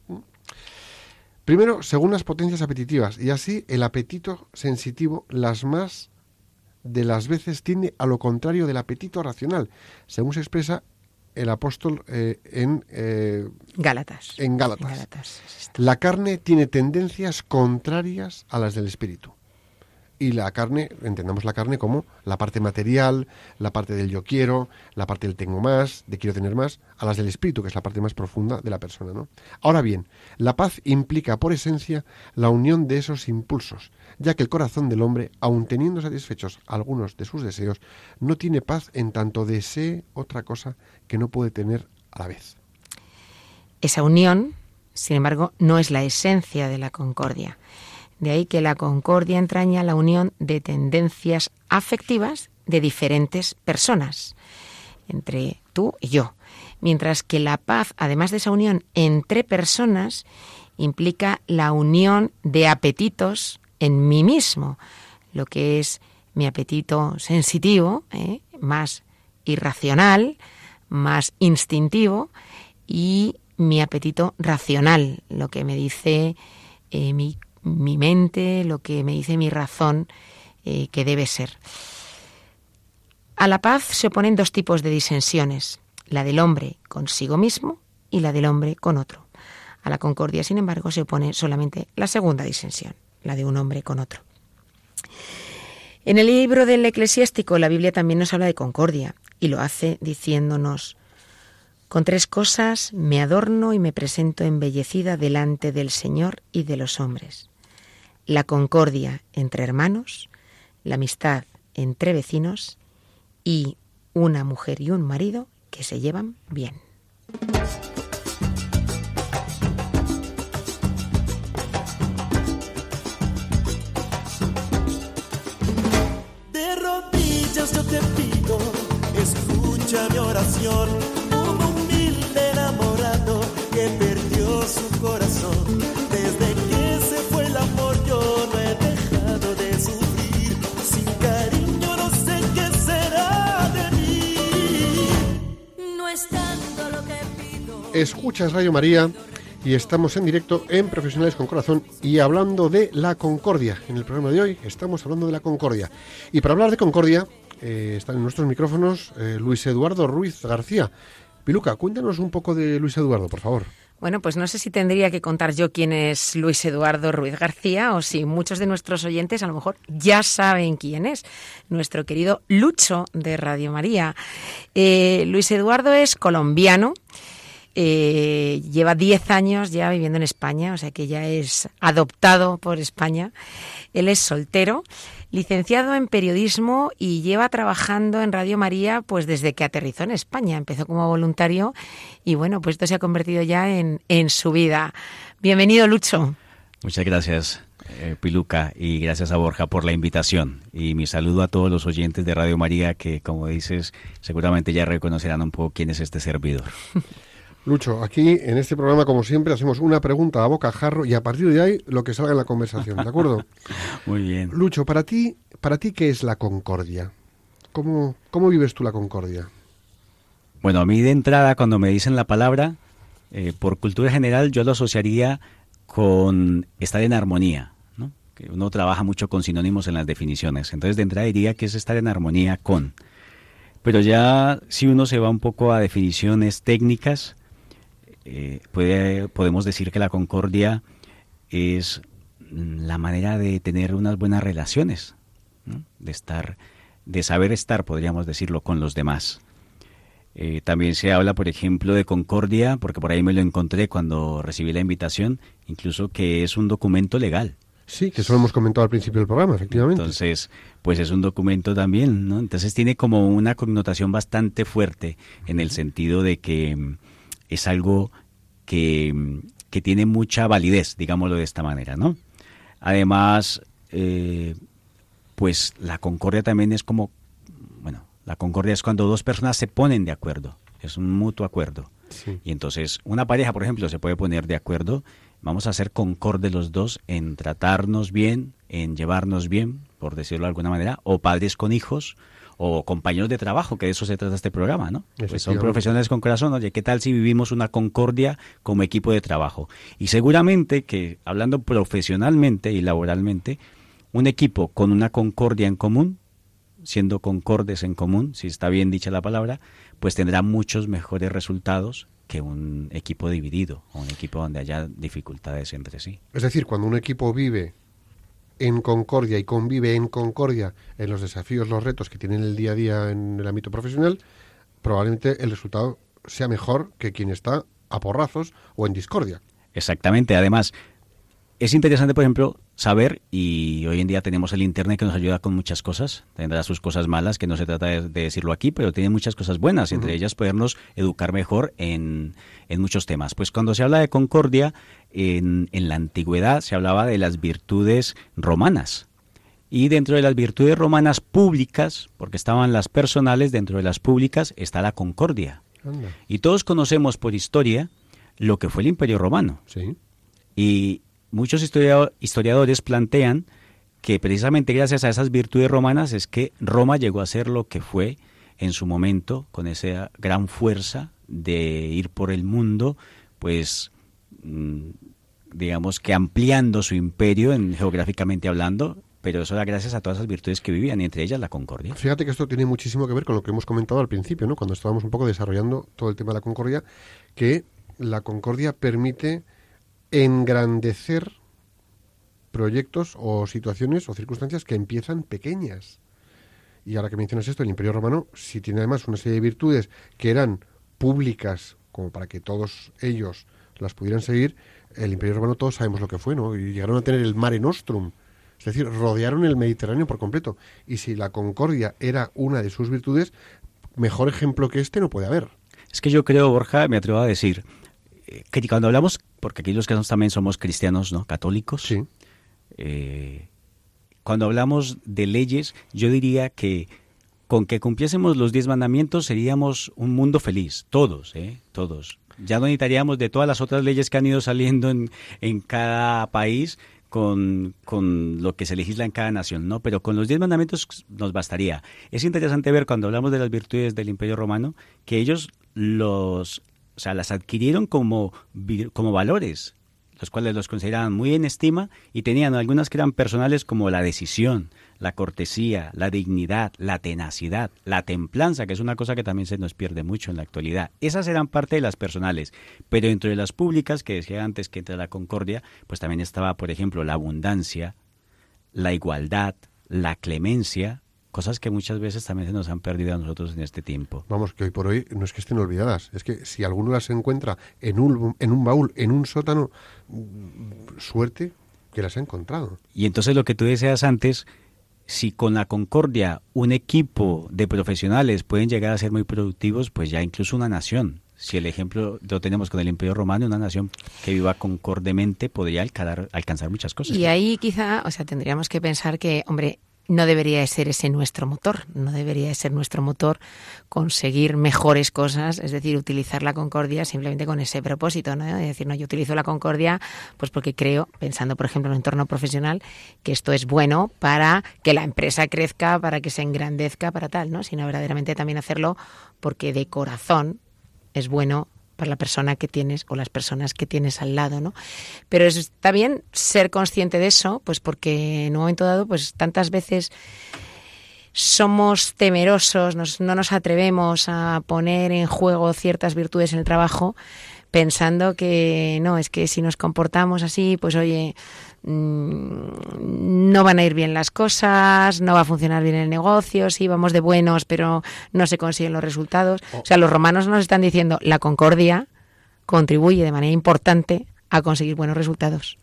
Primero, según las potencias apetitivas y así el apetito sensitivo, las más de las veces tiende a lo contrario del apetito racional, según se expresa el apóstol eh, en, eh, Gálatas. en Gálatas. En Gálatas. La carne tiene tendencias contrarias a las del espíritu. Y la carne, entendamos la carne como la parte material, la parte del yo quiero, la parte del tengo más, de quiero tener más, a las del espíritu, que es la parte más profunda de la persona. ¿no? Ahora bien, la paz implica por esencia la unión de esos impulsos, ya que el corazón del hombre, aun teniendo satisfechos algunos de sus deseos, no tiene paz en tanto desee otra cosa que no puede tener a la vez. Esa unión, sin embargo, no es la esencia de la concordia. De ahí que la concordia entraña la unión de tendencias afectivas de diferentes personas, entre tú y yo. Mientras que la paz, además de esa unión entre personas, implica la unión de apetitos en mí mismo, lo que es mi apetito sensitivo, ¿eh? más irracional, más instintivo, y mi apetito racional, lo que me dice eh, mi, mi mente, lo que me dice mi razón eh, que debe ser. A la paz se oponen dos tipos de disensiones, la del hombre consigo mismo y la del hombre con otro. A la concordia, sin embargo, se opone solamente la segunda disensión, la de un hombre con otro. En el libro del eclesiástico la Biblia también nos habla de concordia y lo hace diciéndonos, Con tres cosas me adorno y me presento embellecida delante del Señor y de los hombres. La concordia entre hermanos, la amistad entre vecinos y una mujer y un marido que se llevan bien. Escuchas Radio María y estamos en directo en Profesionales con Corazón y hablando de la concordia. En el programa de hoy estamos hablando de la concordia. Y para hablar de concordia eh, están en nuestros micrófonos eh, Luis Eduardo Ruiz García. Piluca, cuéntanos un poco de Luis Eduardo, por favor. Bueno, pues no sé si tendría que contar yo quién es Luis Eduardo Ruiz García o si muchos de nuestros oyentes a lo mejor ya saben quién es, nuestro querido Lucho de Radio María. Eh, Luis Eduardo es colombiano, eh, lleva 10 años ya viviendo en España, o sea que ya es adoptado por España. Él es soltero, licenciado en periodismo y lleva trabajando en Radio María pues desde que aterrizó en España. Empezó como voluntario y bueno, pues esto se ha convertido ya en, en su vida. Bienvenido, Lucho. Muchas gracias, eh, Piluca, y gracias a Borja por la invitación. Y mi saludo a todos los oyentes de Radio María que, como dices, seguramente ya reconocerán un poco quién es este servidor. Lucho, aquí en este programa, como siempre, hacemos una pregunta a boca jarro y a partir de ahí lo que salga en la conversación, ¿de acuerdo? Muy bien. Lucho, para ti, para ti ¿qué es la concordia? ¿Cómo, cómo vives tú la concordia? Bueno, a mí de entrada, cuando me dicen la palabra, eh, por cultura general, yo lo asociaría con estar en armonía, ¿no? Que uno trabaja mucho con sinónimos en las definiciones. Entonces, de entrada diría que es estar en armonía con. Pero ya si uno se va un poco a definiciones técnicas, eh, puede, podemos decir que la concordia es mm, la manera de tener unas buenas relaciones, ¿no? de estar, de saber estar, podríamos decirlo, con los demás. Eh, también se habla, por ejemplo, de concordia, porque por ahí me lo encontré cuando recibí la invitación, incluso que es un documento legal. Sí, que eso lo hemos comentado al principio del programa, efectivamente. Entonces, pues es un documento también, ¿no? Entonces tiene como una connotación bastante fuerte en el sentido de que mm, es algo que, que tiene mucha validez, digámoslo de esta manera, ¿no? Además, eh, pues la concordia también es como, bueno, la concordia es cuando dos personas se ponen de acuerdo, es un mutuo acuerdo. Sí. Y entonces, una pareja, por ejemplo, se puede poner de acuerdo, vamos a ser concordes los dos en tratarnos bien, en llevarnos bien, por decirlo de alguna manera, o padres con hijos, o compañeros de trabajo, que de eso se trata este programa, ¿no? Pues son profesionales con corazón, oye, ¿qué tal si vivimos una concordia como equipo de trabajo? Y seguramente que, hablando profesionalmente y laboralmente, un equipo con una concordia en común, siendo concordes en común, si está bien dicha la palabra, pues tendrá muchos mejores resultados que un equipo dividido o un equipo donde haya dificultades entre sí. Es decir, cuando un equipo vive en concordia y convive en concordia en los desafíos, los retos que tienen el día a día en el ámbito profesional, probablemente el resultado sea mejor que quien está a porrazos o en discordia. Exactamente. Además, es interesante, por ejemplo, saber, y hoy en día tenemos el Internet que nos ayuda con muchas cosas, tendrá sus cosas malas, que no se trata de, de decirlo aquí, pero tiene muchas cosas buenas, entre ellas podernos educar mejor en, en muchos temas. Pues cuando se habla de concordia, en, en la antigüedad se hablaba de las virtudes romanas. Y dentro de las virtudes romanas públicas, porque estaban las personales, dentro de las públicas está la concordia. Anda. Y todos conocemos por historia lo que fue el Imperio Romano. Sí. Y muchos historia- historiadores plantean que precisamente gracias a esas virtudes romanas es que Roma llegó a ser lo que fue en su momento, con esa gran fuerza de ir por el mundo, pues mm, digamos que ampliando su imperio en, geográficamente hablando, pero eso era gracias a todas esas virtudes que vivían, y entre ellas la concordia. Fíjate que esto tiene muchísimo que ver con lo que hemos comentado al principio, ¿no? Cuando estábamos un poco desarrollando todo el tema de la concordia, que la concordia permite engrandecer proyectos o situaciones o circunstancias que empiezan pequeñas. Y ahora que mencionas esto, el Imperio Romano, si tiene además una serie de virtudes que eran públicas como para que todos ellos las pudieran seguir, el Imperio Romano todos sabemos lo que fue, ¿no? Y llegaron a tener el Mare Nostrum, es decir, rodearon el Mediterráneo por completo. Y si la concordia era una de sus virtudes, mejor ejemplo que este no puede haber. Es que yo creo, Borja, me atrevo a decir, que cuando hablamos, porque aquí los que también somos cristianos, ¿no? Católicos. Sí. eh, cuando hablamos de leyes, yo diría que con que cumpliésemos los diez mandamientos seríamos un mundo feliz, todos, ¿eh? todos. Ya no necesitaríamos de todas las otras leyes que han ido saliendo en, en cada país con, con lo que se legisla en cada nación, ¿no? Pero con los diez mandamientos nos bastaría. Es interesante ver cuando hablamos de las virtudes del Imperio Romano que ellos los, o sea, las adquirieron como, como valores, los cuales los consideraban muy en estima y tenían algunas que eran personales como la decisión, la cortesía, la dignidad, la tenacidad, la templanza, que es una cosa que también se nos pierde mucho en la actualidad. Esas eran parte de las personales, pero dentro de las públicas, que decía antes que entre la concordia, pues también estaba, por ejemplo, la abundancia, la igualdad, la clemencia, cosas que muchas veces también se nos han perdido a nosotros en este tiempo. Vamos, que hoy por hoy no es que estén olvidadas, es que si alguno las encuentra en un, en un baúl, en un sótano, mm, suerte que las ha encontrado. Y entonces lo que tú deseas antes, si con la concordia un equipo de profesionales pueden llegar a ser muy productivos, pues ya incluso una nación. Si el ejemplo lo tenemos con el Imperio Romano, una nación que viva concordemente podría alcanzar, alcanzar muchas cosas. Y ahí quizá, o sea, tendríamos que pensar que, hombre, no debería de ser ese nuestro motor, no debería de ser nuestro motor conseguir mejores cosas, es decir, utilizar la concordia simplemente con ese propósito, ¿no? Es decir, no, yo utilizo la concordia pues porque creo, pensando por ejemplo en un entorno profesional, que esto es bueno para que la empresa crezca, para que se engrandezca, para tal, ¿no? Sino verdaderamente también hacerlo porque de corazón es bueno para la persona que tienes o las personas que tienes al lado, ¿no? Pero es- está bien ser consciente de eso, pues porque en un momento dado, pues tantas veces somos temerosos, nos- no nos atrevemos a poner en juego ciertas virtudes en el trabajo, pensando que no, es que si nos comportamos así, pues oye, mm, no van a ir bien las cosas, no va a funcionar bien el negocio, sí, vamos de buenos, pero no se consiguen los resultados. O sea, los romanos nos están diciendo, la concordia contribuye de manera importante a conseguir buenos resultados.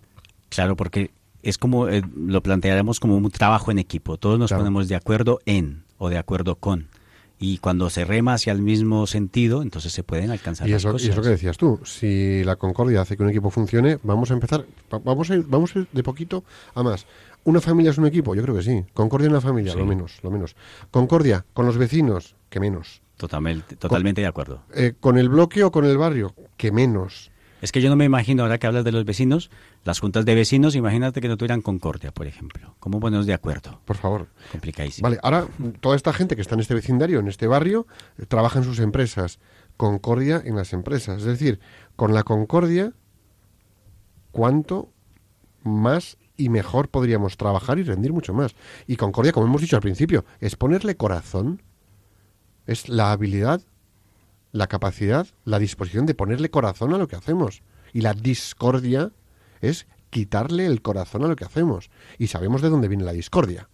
Claro, porque es como eh, lo plantearemos como un trabajo en equipo. Todos nos Claro. ponemos de acuerdo en o de acuerdo con. Y cuando se rema hacia el mismo sentido, entonces se pueden alcanzar Y las eso, y cosas. es lo que decías tú, si la concordia hace que un equipo funcione, vamos a empezar, va- vamos a ir, vamos a ir de poquito a más. ¿Una familia es un equipo? Yo creo que sí. Concordia en la familia, Sí. lo menos, lo menos. Concordia con los vecinos, que menos. Totalmente, totalmente de acuerdo. Eh, con el bloque o con el barrio, que menos. Es que yo no me imagino, ahora que hablas de los vecinos, las juntas de vecinos, imagínate que no tuvieran concordia, por ejemplo. ¿Cómo ponernos de acuerdo? Por favor. Complicadísimo. Vale, ahora toda esta gente que está en este vecindario, en este barrio, eh, trabaja en sus empresas. Concordia en las empresas. Es decir, con la concordia, ¿cuánto más y mejor podríamos trabajar y rendir mucho más? Y concordia, como hemos dicho al principio, es ponerle corazón. Es la habilidad, la capacidad, la disposición de ponerle corazón a lo que hacemos. Y la discordia es quitarle el corazón a lo que hacemos. Y sabemos de dónde viene la discordia.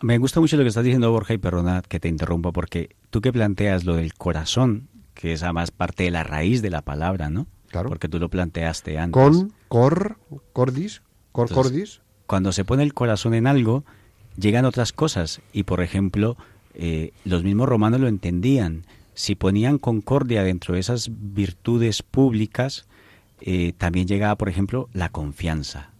Me gusta mucho lo que estás diciendo, Borja, y perdona que te interrumpa, porque tú que planteas lo del corazón, que es además parte de la raíz de la palabra, ¿no? Claro. Porque tú lo planteaste antes. con cor cordis cor Entonces, cordis Cuando se pone el corazón en algo, llegan otras cosas. Y, por ejemplo, eh, los mismos romanos lo entendían. Si ponían concordia dentro de esas virtudes públicas, eh, también llegaba, por ejemplo, la confianza.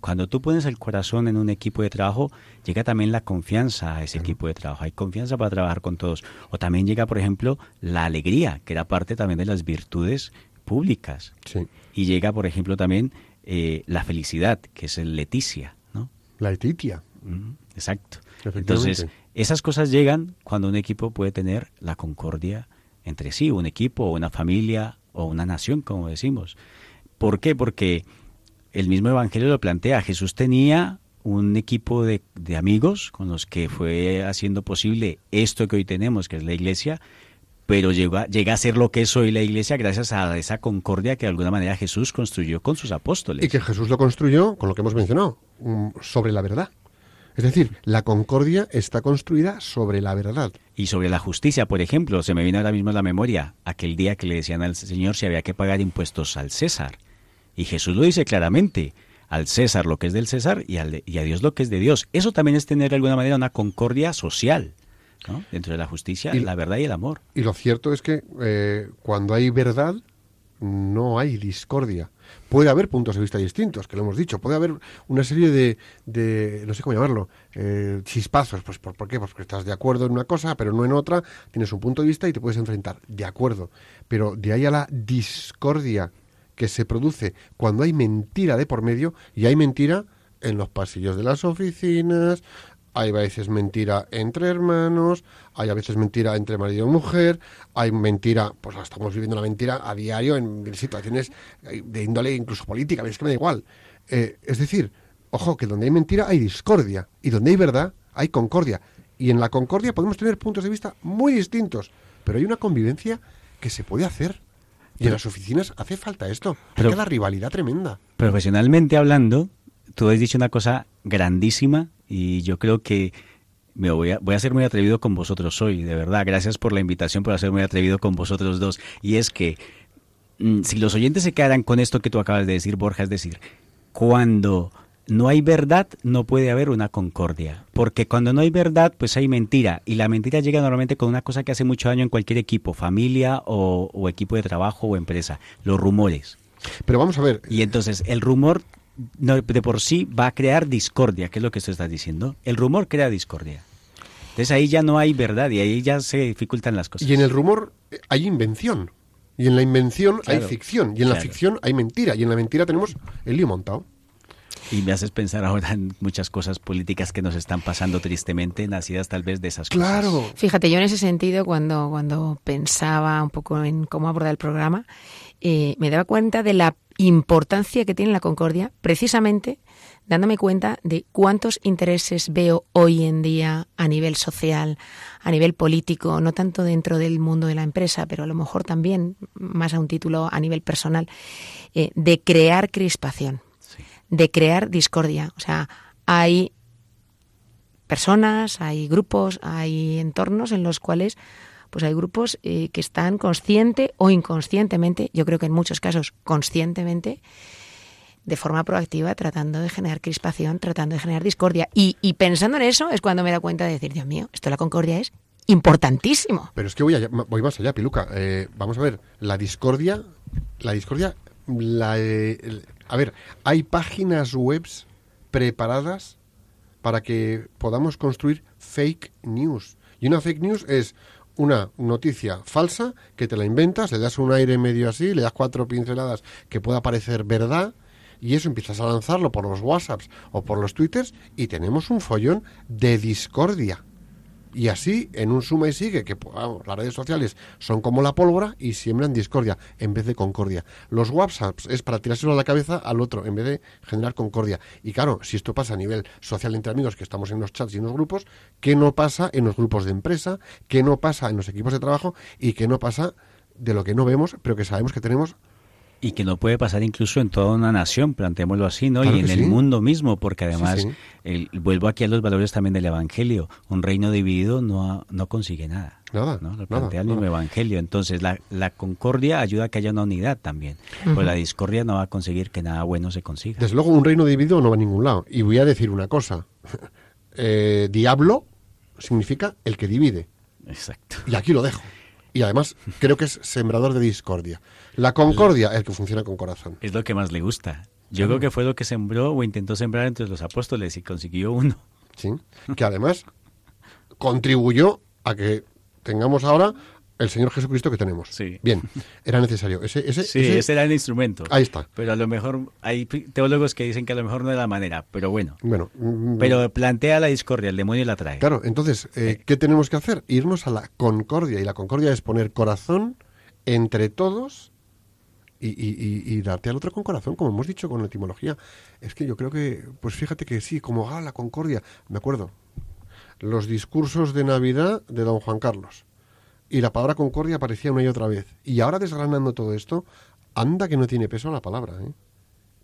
Cuando tú pones el corazón en un equipo de trabajo, llega también la confianza a ese equipo de trabajo. Hay confianza para trabajar con todos. O también llega, por ejemplo, la alegría, que era parte también de las virtudes públicas. sí Y llega, por ejemplo, también eh, la felicidad, que es el leticia, ¿no? la etitia Mm, Exacto. Entonces, esas cosas llegan cuando un equipo puede tener la concordia entre sí, un equipo, una familia o una nación, como decimos. ¿Por qué? Porque el mismo Evangelio lo plantea. Jesús tenía un equipo de, de amigos con los que fue haciendo posible esto que hoy tenemos, que es la iglesia, pero llega a ser lo que es hoy la iglesia gracias a esa concordia que de alguna manera Jesús construyó con sus apóstoles. y que Jesús lo construyó con lo que hemos mencionado mm, sobre la verdad Es decir, la concordia está construida sobre la verdad. Y sobre la justicia, por ejemplo, se me viene ahora mismo a la memoria aquel día que le decían al Señor si había que pagar impuestos al César. Y Jesús lo dice claramente, al César lo que es del César y, al de- y a Dios lo que es de Dios. Eso también es tener de alguna manera una concordia social, ¿no? Dentro de la justicia, Y- la verdad y el amor. Y lo cierto es que eh, cuando hay verdad, no hay discordia. Puede haber puntos de vista distintos, que lo hemos dicho. Puede haber una serie de, de no sé cómo llamarlo, eh, chispazos. Pues, ¿por, por qué? Pues porque estás de acuerdo en una cosa, pero no en otra. Tienes un punto de vista y te puedes enfrentar. De acuerdo. Pero de ahí a la discordia que se produce cuando hay mentira de por medio, y hay mentira en los pasillos de las oficinas, hay a veces mentira entre hermanos, hay a veces mentira entre marido y mujer, hay mentira, pues estamos viviendo la mentira a diario en situaciones eh, de índole incluso política, es que me da igual. Eh, es decir, ojo, que donde hay mentira hay discordia, y donde hay verdad hay concordia. Y en la concordia podemos tener puntos de vista muy distintos, pero hay una convivencia que se puede hacer. Y en las oficinas hace falta esto. Hay que la rivalidad tremenda. Profesionalmente hablando, tú has dicho una cosa grandísima y yo creo que me voy a, voy a ser muy atrevido con vosotros hoy, de verdad. Gracias por la invitación, por ser muy atrevido con vosotros dos. Y es que mm, si los oyentes se quedaran con esto que tú acabas de decir, Borja, es decir, cuando no hay verdad, no puede haber una concordia. Porque cuando no hay verdad, pues hay mentira. Y la mentira llega normalmente con una cosa que hace mucho daño en cualquier equipo, familia o, o equipo de trabajo o empresa, los rumores. Pero vamos a ver, Y entonces el rumor no, de por sí va a crear discordia, que es lo que tú estás diciendo. El rumor crea discordia. Entonces ahí ya no hay verdad y ahí ya se dificultan las cosas. Y en el rumor eh, hay invención. Y en la invención Claro. hay ficción. Y en la Claro. ficción hay mentira. Y en la mentira tenemos el lío montado. Y me haces pensar ahora en muchas cosas políticas que nos están pasando tristemente, nacidas tal vez de esas cosas. Claro. Fíjate, yo en ese sentido, cuando, cuando pensaba un poco en cómo abordar el programa, eh, me daba cuenta de la importancia que tiene la concordia, precisamente dándome cuenta de cuántos intereses veo hoy en día a nivel social, a nivel político, no tanto dentro del mundo de la empresa, pero a lo mejor también, más a un título a nivel personal, eh, de crear crispación, de crear discordia. O sea, hay personas, hay grupos, hay entornos en los cuales pues hay grupos eh, que están consciente o inconscientemente, yo creo que en muchos casos conscientemente, de forma proactiva, tratando de generar crispación, tratando de generar discordia. Y, pensando en eso es cuando me da cuenta de decir, Dios mío, esto de la concordia es importantísimo. Pero es que voy, voy más allá, Piluca. Eh, vamos a ver, la discordia, la discordia, la, eh, a ver, hay páginas webs preparadas para que podamos construir fake news. Y una fake news es una noticia falsa que te la inventas, le das un aire medio así, le das cuatro pinceladas que pueda parecer verdad y eso empiezas a lanzarlo por los WhatsApps o por los Twitters y tenemos un follón de discordia. Y así, en un suma y sigue, que pues, vamos, las redes sociales son como la pólvora y siembran discordia en vez de concordia. Los WhatsApps es para tirárselo a la cabeza al otro en vez de generar concordia. Y claro, si esto pasa a nivel social entre amigos, que estamos en los chats y en los grupos, ¿qué no pasa en los grupos de empresa? ¿Qué no pasa en los equipos de trabajo? ¿Y qué no pasa de lo que no vemos, pero que sabemos que tenemos Y que no puede pasar incluso en toda una nación, planteémoslo así, ¿no? Claro y en el sí. mundo mismo, porque además, sí. el- vuelvo aquí a los valores también del Evangelio. Un reino dividido no, no consigue nada. Nada, ¿no? Lo nada, plantea el mismo nada. Evangelio. Entonces, la, la concordia ayuda a que haya una unidad también. Pues la discordia no va a conseguir que nada bueno se consiga. Desde luego, un reino dividido no va a ningún lado. Y voy a decir una cosa. Eh, diablo significa el que divide. Exacto. Y aquí lo dejo. Y además, creo que es sembrador de discordia. La concordia, el que funciona con corazón. Es lo que más le gusta. Yo creo que fue lo que sembró o intentó sembrar entre los apóstoles y consiguió uno. ¿sí? Que además contribuyó a que tengamos ahora el Señor Jesucristo que tenemos. Sí. Bien, era necesario. Ese, ese, Sí, ese- ese era el instrumento. Ahí está. Pero a lo mejor hay teólogos que dicen que a lo mejor no es la manera, pero bueno. Bueno, mm, Pero plantea la discordia, el demonio la trae. Claro, entonces, eh, ¿qué tenemos que hacer? Irnos a la concordia. Y la concordia es poner corazón entre todos y, y- darte al otro con corazón, como hemos dicho con la etimología. Es que yo creo que, pues fíjate que sí, como, ah, la concordia. Me acuerdo, los discursos de Navidad de don Juan Carlos. Y la palabra concordia aparecía una y otra vez. Y ahora desgranando todo esto, anda que no tiene peso la palabra. ¿eh?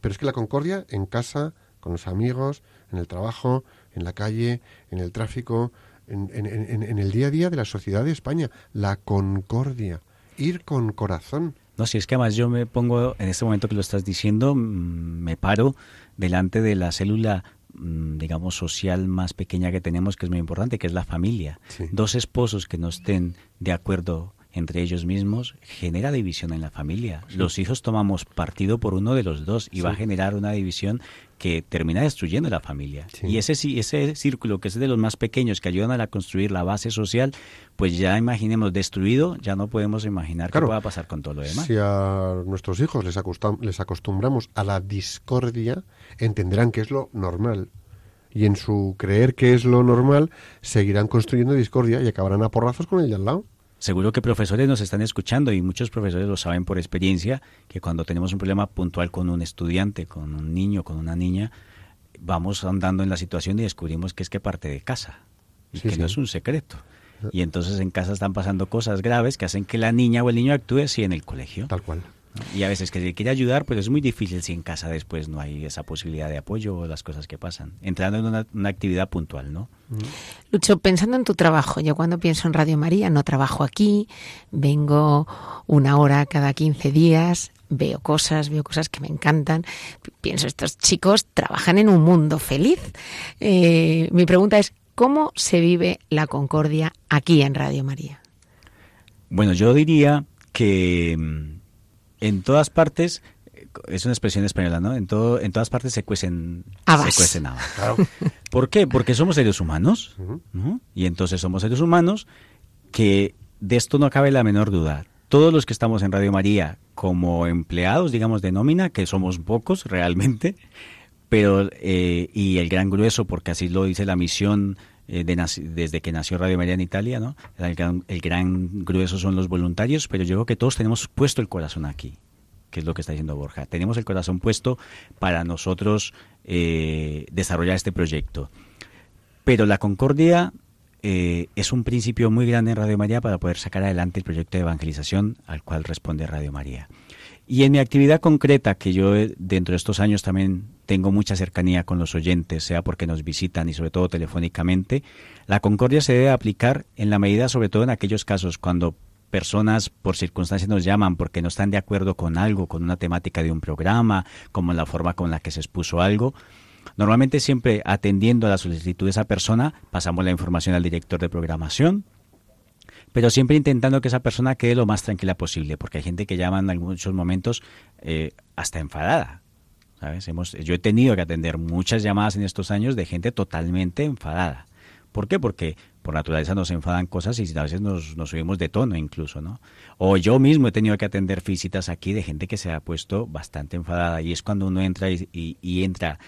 Pero es que la concordia en casa, con los amigos, en el trabajo, en la calle, en el tráfico, en, en- en- en el día a día de la sociedad de España. La concordia, ir con corazón. No, si es que además yo me pongo, en este momento que lo estás diciendo, mm, me paro delante de la célula, mm, digamos, social más pequeña que tenemos, que es muy importante, que es la familia. Sí. Dos esposos que no estén de acuerdo entre ellos mismos genera división en la familia. Los hijos tomamos partido por uno de los dos y va a generar una división que termina destruyendo la familia. Sí. Y ese, sí- ese círculo que es de los más pequeños que ayudan a la- construir la base social, pues ya imaginemos destruido, ya no podemos imaginar Claro. qué pueda pasar con todo lo demás. Si a nuestros hijos les, les acostumbramos a la discordia, entenderán que es lo normal. Y en su creer que es lo normal, seguirán construyendo discordia y acabarán a porrazos con el de al lado. Seguro que profesores nos están escuchando y muchos profesores lo saben por experiencia, que cuando tenemos un problema puntual con un estudiante, con un niño, con una niña, vamos andando en la situación y descubrimos que es que parte de casa y Sí, que no es un secreto. Y entonces en casa están pasando cosas graves que hacen que la niña o el niño actúe así en el colegio. Tal cual. ¿No? Y a veces que se quiere ayudar, pero es muy difícil si en casa después no hay esa posibilidad de apoyo o las cosas que pasan. Entrando en una, una actividad puntual, ¿no? Lucho, pensando en tu trabajo, yo cuando pienso en Radio María no trabajo aquí, vengo una hora cada 15 días, veo cosas, veo cosas que me encantan. Pi- Pienso, estos chicos trabajan en un mundo feliz. Eh, mi pregunta es, ¿cómo se vive la concordia aquí en Radio María? Bueno, yo diría que mm, en todas partes, eh, es una expresión española, ¿no? En, todo, en todas partes se cuecen, Habas. se cuecen habas. ¿Por qué? Porque somos seres humanos. ¿no? Y entonces somos seres humanos que de esto no cabe la menor duda. Todos los que estamos en Radio María como empleados, digamos, de nómina, que somos pocos realmente, pero eh, y el gran grueso, porque así lo dice la misión eh, de desde que nació Radio María en Italia, ¿no? El gran, el gran grueso son los voluntarios, pero yo creo que todos tenemos puesto el corazón aquí, que es lo que está diciendo Borja. Tenemos el corazón puesto para nosotros eh, desarrollar este proyecto. Pero la concordia eh, es un principio muy grande en Radio María para poder sacar adelante el proyecto de evangelización al cual responde Radio María. Y en mi actividad concreta, que yo eh, dentro de estos años también tengo mucha cercanía con los oyentes, sea porque nos visitan y sobre todo telefónicamente, la concordia se debe aplicar en la medida, sobre todo en aquellos casos cuando personas por circunstancias nos llaman porque no están de acuerdo con algo, con una temática de un programa, como la forma con la que se expuso algo. Normalmente siempre atendiendo a la solicitud de esa persona, pasamos la información al director de programación, pero siempre intentando que esa persona quede lo más tranquila posible, porque hay gente que llama en muchos momentos eh, hasta enfadada. ¿sabes? Hemos, yo he tenido que atender muchas llamadas en estos años de gente totalmente enfadada. ¿Por qué? Porque por naturaleza nos enfadan cosas y a veces nos, nos subimos de tono incluso, ¿no? O yo mismo he tenido que atender visitas aquí de gente que se ha puesto bastante enfadada y es cuando uno entra y, y- y entra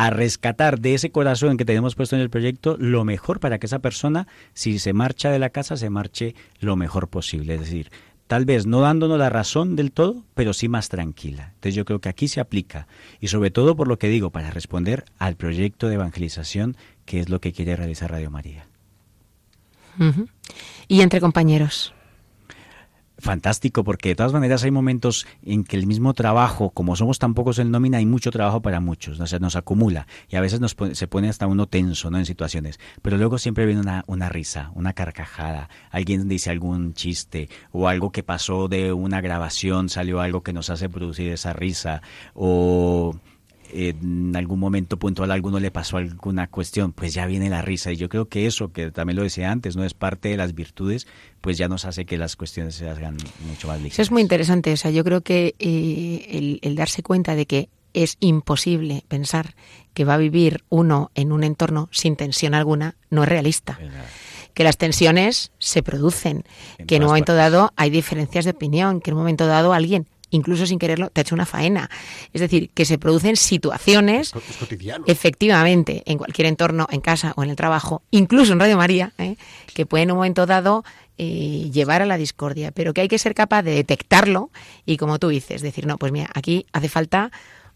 a rescatar de ese corazón que tenemos puesto en el proyecto lo mejor para que esa persona, si se marcha de la casa, se marche lo mejor posible. Es decir, tal vez no dándonos la razón del todo, pero sí más tranquila. Entonces yo creo que aquí se aplica. Y sobre todo por lo que digo, para responder al proyecto de evangelización, que es lo que quiere realizar Radio María. Y entre compañeros. Fantástico, porque de todas maneras hay momentos en que el mismo trabajo, como somos tan pocos en nómina, hay mucho trabajo para muchos, o sea, nos acumula y a veces nos pone- se pone hasta uno tenso ¿no? en situaciones, pero luego siempre viene una, una risa, una carcajada, alguien dice algún chiste o algo que pasó de una grabación, salió algo que nos hace producir esa risa o en algún momento puntual a alguno le pasó alguna cuestión, pues ya viene la risa. Y yo creo que eso, que también lo decía antes, no es parte de las virtudes, pues ya nos hace que las cuestiones se hagan mucho más ligeras. Eso es muy interesante. O sea, yo creo que eh, el, el darse cuenta de que es imposible pensar que va a vivir uno en un entorno sin tensión alguna no es realista. Que las tensiones se producen, En que en un momento partes. dado hay diferencias de opinión, que en un momento dado alguien, incluso sin quererlo, te ha hecho una faena. Es decir, que se producen situaciones Es, efectivamente, en cualquier entorno, en casa o en el trabajo, incluso en Radio María, ¿eh? que puede en un momento dado eh, llevar a la discordia, pero que hay que ser capaz de detectarlo y, como tú dices, decir, no, pues mira, aquí hace falta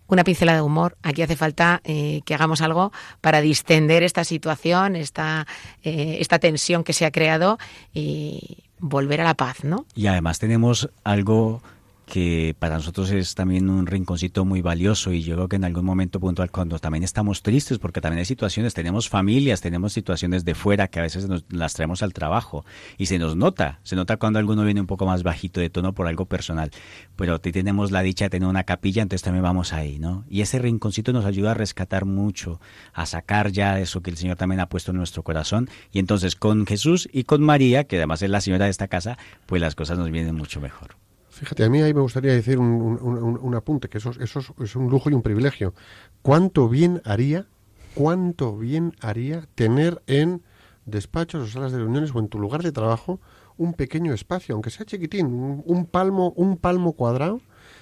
una pincelada de humor, aquí hace falta eh, que hagamos algo para distender esta situación, esta, eh, esta tensión que se ha creado y volver a la paz, ¿no? Y además tenemos algo que para nosotros es también un rinconcito muy valioso y yo creo que en algún momento puntual cuando también estamos tristes porque también hay situaciones, tenemos familias, tenemos situaciones de fuera que a veces nos, las traemos al trabajo y se nos nota, se nota cuando alguno viene un poco más bajito de tono por algo personal, pero tenemos la dicha de tener una capilla, entonces también vamos ahí, ¿no? Y ese rinconcito nos ayuda a rescatar mucho, a sacar ya eso que el Señor también ha puesto en nuestro corazón y entonces con Jesús y con María, que además es la señora de esta casa, pues las cosas nos vienen mucho mejor. Fíjate, a mí ahí me gustaría decir un, un- un- un apunte, que eso, eso es- un lujo y un privilegio. ¿Cuánto bien haría, cuánto bien haría tener en despachos o salas de reuniones o en tu lugar de trabajo un pequeño espacio, aunque sea chiquitín, un, un palmo, un palmo cuadrado,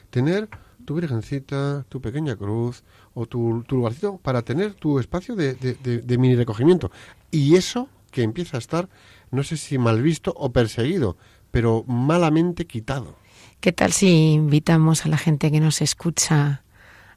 tener tu virgencita, tu pequeña cruz o tu, tu lugarcito para tener tu espacio de, de- de- de mini recogimiento. Y eso que empieza a estar, no sé si mal visto o perseguido, pero malamente quitado. ¿Qué tal si invitamos a la gente que nos escucha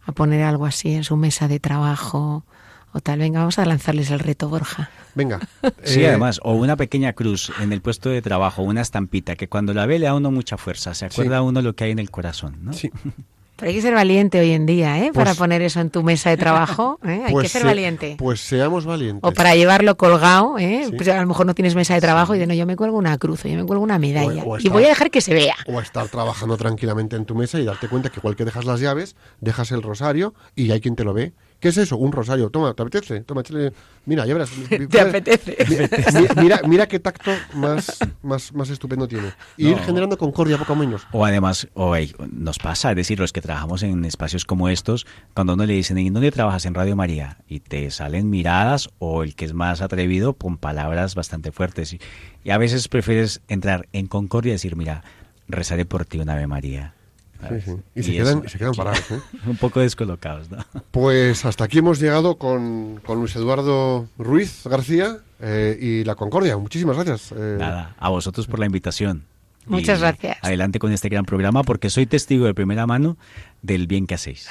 a poner algo así en su mesa de trabajo o tal? Venga, vamos a lanzarles el reto, Borja. Venga. Sí, eh, además, o una pequeña cruz en el puesto de trabajo, una estampita, que cuando la ve le da a uno mucha fuerza, se acuerda Sí. a uno lo que hay en el corazón, ¿no? Sí, Pero hay que ser valiente hoy en día, ¿eh? para Pues- poner eso en tu mesa de trabajo. ¿eh? Hay pues que ser se- valiente. Pues seamos valientes. O para llevarlo colgado, ¿eh? Sí. Pues a lo mejor no tienes mesa de trabajo y de no, yo me cuelgo una cruz o yo me cuelgo una medalla. O- o y voy a dejar que se vea. O estar trabajando tranquilamente en tu mesa y darte cuenta que igual que dejas las llaves, dejas el rosario y hay quien te lo ve. ¿Qué es eso? Un rosario. Toma, ¿te apetece? Toma, échale- Mira, ya verás. ¿Te apetece? Mira, mira, mira qué tacto más, más, más estupendo tiene. Y ir generando concordia poco menos. O además, o, hey, nos pasa, es decir, los que trabajamos en espacios como estos, cuando uno le dicen, ¿en dónde trabajas? En Radio María, y te salen miradas, o el que es más atrevido, con palabras bastante fuertes. Y, y a veces prefieres entrar en concordia y decir, mira, rezaré por ti una Ave María. Sí, ¿sabes? sí. Y, se, eso, quedan, se quedan parados. ¿eh? Un poco descolocados, ¿no? Pues hasta aquí hemos llegado con, con Luis Eduardo Ruiz García eh, y la Concordia. Muchísimas gracias. eh, Nada, a vosotros por la invitación. Muchas Y gracias. Adelante con este gran programa porque soy testigo de primera mano del bien que hacéis.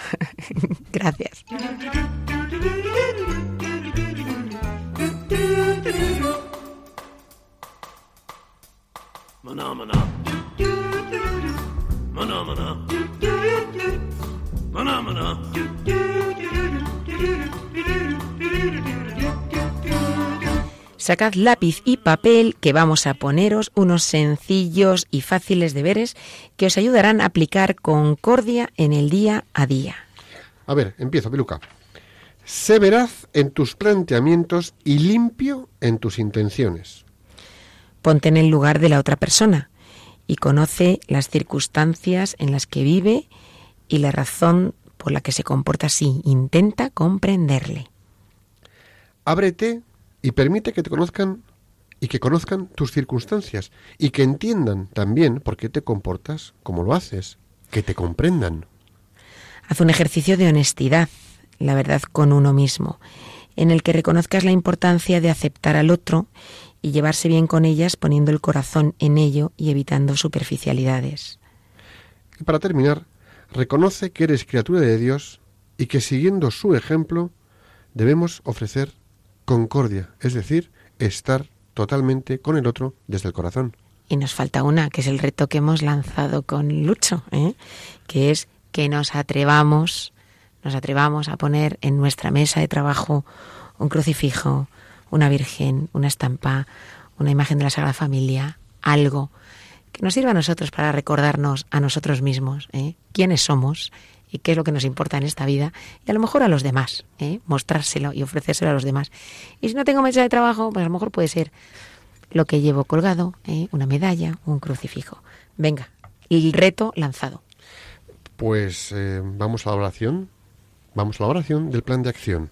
Gracias. Sacad lápiz y papel que vamos a poneros unos sencillos y fáciles deberes que os ayudarán a aplicar concordia en el día a día. A ver, empiezo, Peluca. Sé veraz en tus planteamientos y limpio en tus intenciones. Ponte en el lugar de la otra persona y conoce las circunstancias en las que vive y la razón por la que se comporta así. Intenta comprenderle. Ábrete y permite que te conozcan y que conozcan tus circunstancias y que entiendan también por qué te comportas como lo haces, que te comprendan. Haz un ejercicio de honestidad, la verdad con uno mismo, en el que reconozcas la importancia de aceptar al otro y llevarse bien con ellas poniendo el corazón en ello y evitando superficialidades. Y para terminar, reconoce que eres criatura de Dios y que siguiendo su ejemplo debemos ofrecer concordia, es decir, estar totalmente con el otro desde el corazón. Y nos falta una, que es el reto que hemos lanzado con Lucho, ¿eh? que es que nos atrevamos, nos atrevamos a poner en nuestra mesa de trabajo un crucifijo, una virgen, una estampa, una imagen de la Sagrada Familia, algo que nos sirva a nosotros para recordarnos a nosotros mismos ¿eh? quiénes somos y qué es lo que nos importa en esta vida y a lo mejor a los demás, ¿eh? mostrárselo y ofrecérselo a los demás. Y si no tengo mesa de trabajo, pues a lo mejor puede ser lo que llevo colgado, ¿eh? una medalla, un crucifijo. Venga, el reto lanzado. Pues eh, vamos a la oración. Vamos a la oración del plan de acción.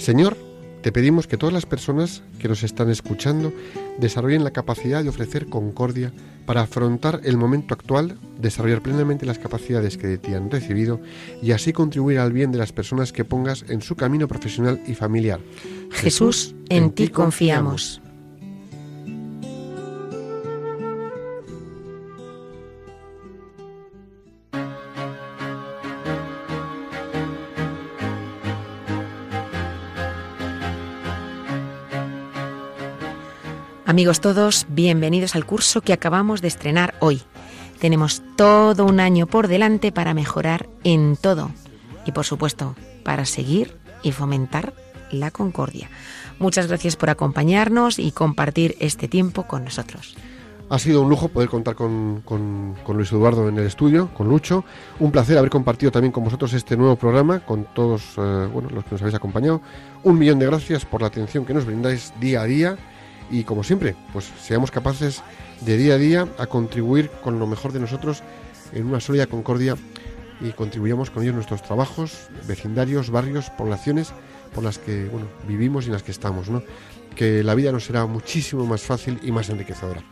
Señor, te pedimos que todas las personas que nos están escuchando desarrollen la capacidad de ofrecer concordia para afrontar el momento actual, desarrollar plenamente las capacidades que de ti han recibido y así contribuir al bien de las personas que pongas en su camino profesional y familiar. Jesús, en ti confiamos. Amigos todos, bienvenidos al curso que acabamos de estrenar hoy. Tenemos todo un año por delante para mejorar en todo y por supuesto para seguir y fomentar la concordia. Muchas gracias por acompañarnos y compartir este tiempo con nosotros. Ha sido un lujo poder contar con, con- Luis Eduardo en el estudio, con Lucho. Un placer haber compartido también con vosotros este nuevo programa, con todos eh, los que nos habéis acompañado. Un millón de gracias por la atención que nos brindáis día a día y como siempre, pues seamos capaces de día a día a contribuir con lo mejor de nosotros en una sólida concordia y contribuyamos con ellos nuestros trabajos, vecindarios, barrios, poblaciones por las que bueno, vivimos y en las que estamos. Que la vida nos será muchísimo más fácil y más enriquecedora.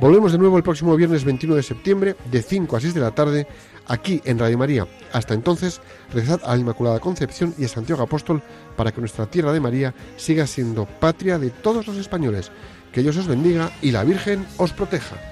Volvemos de nuevo el próximo viernes 21 de septiembre de 5 a 6 de la tarde aquí en Radio María. Hasta entonces, rezad a la Inmaculada Concepción y a Santiago Apóstol para que nuestra tierra de María siga siendo patria de todos los españoles. Que Dios os bendiga y la Virgen os proteja.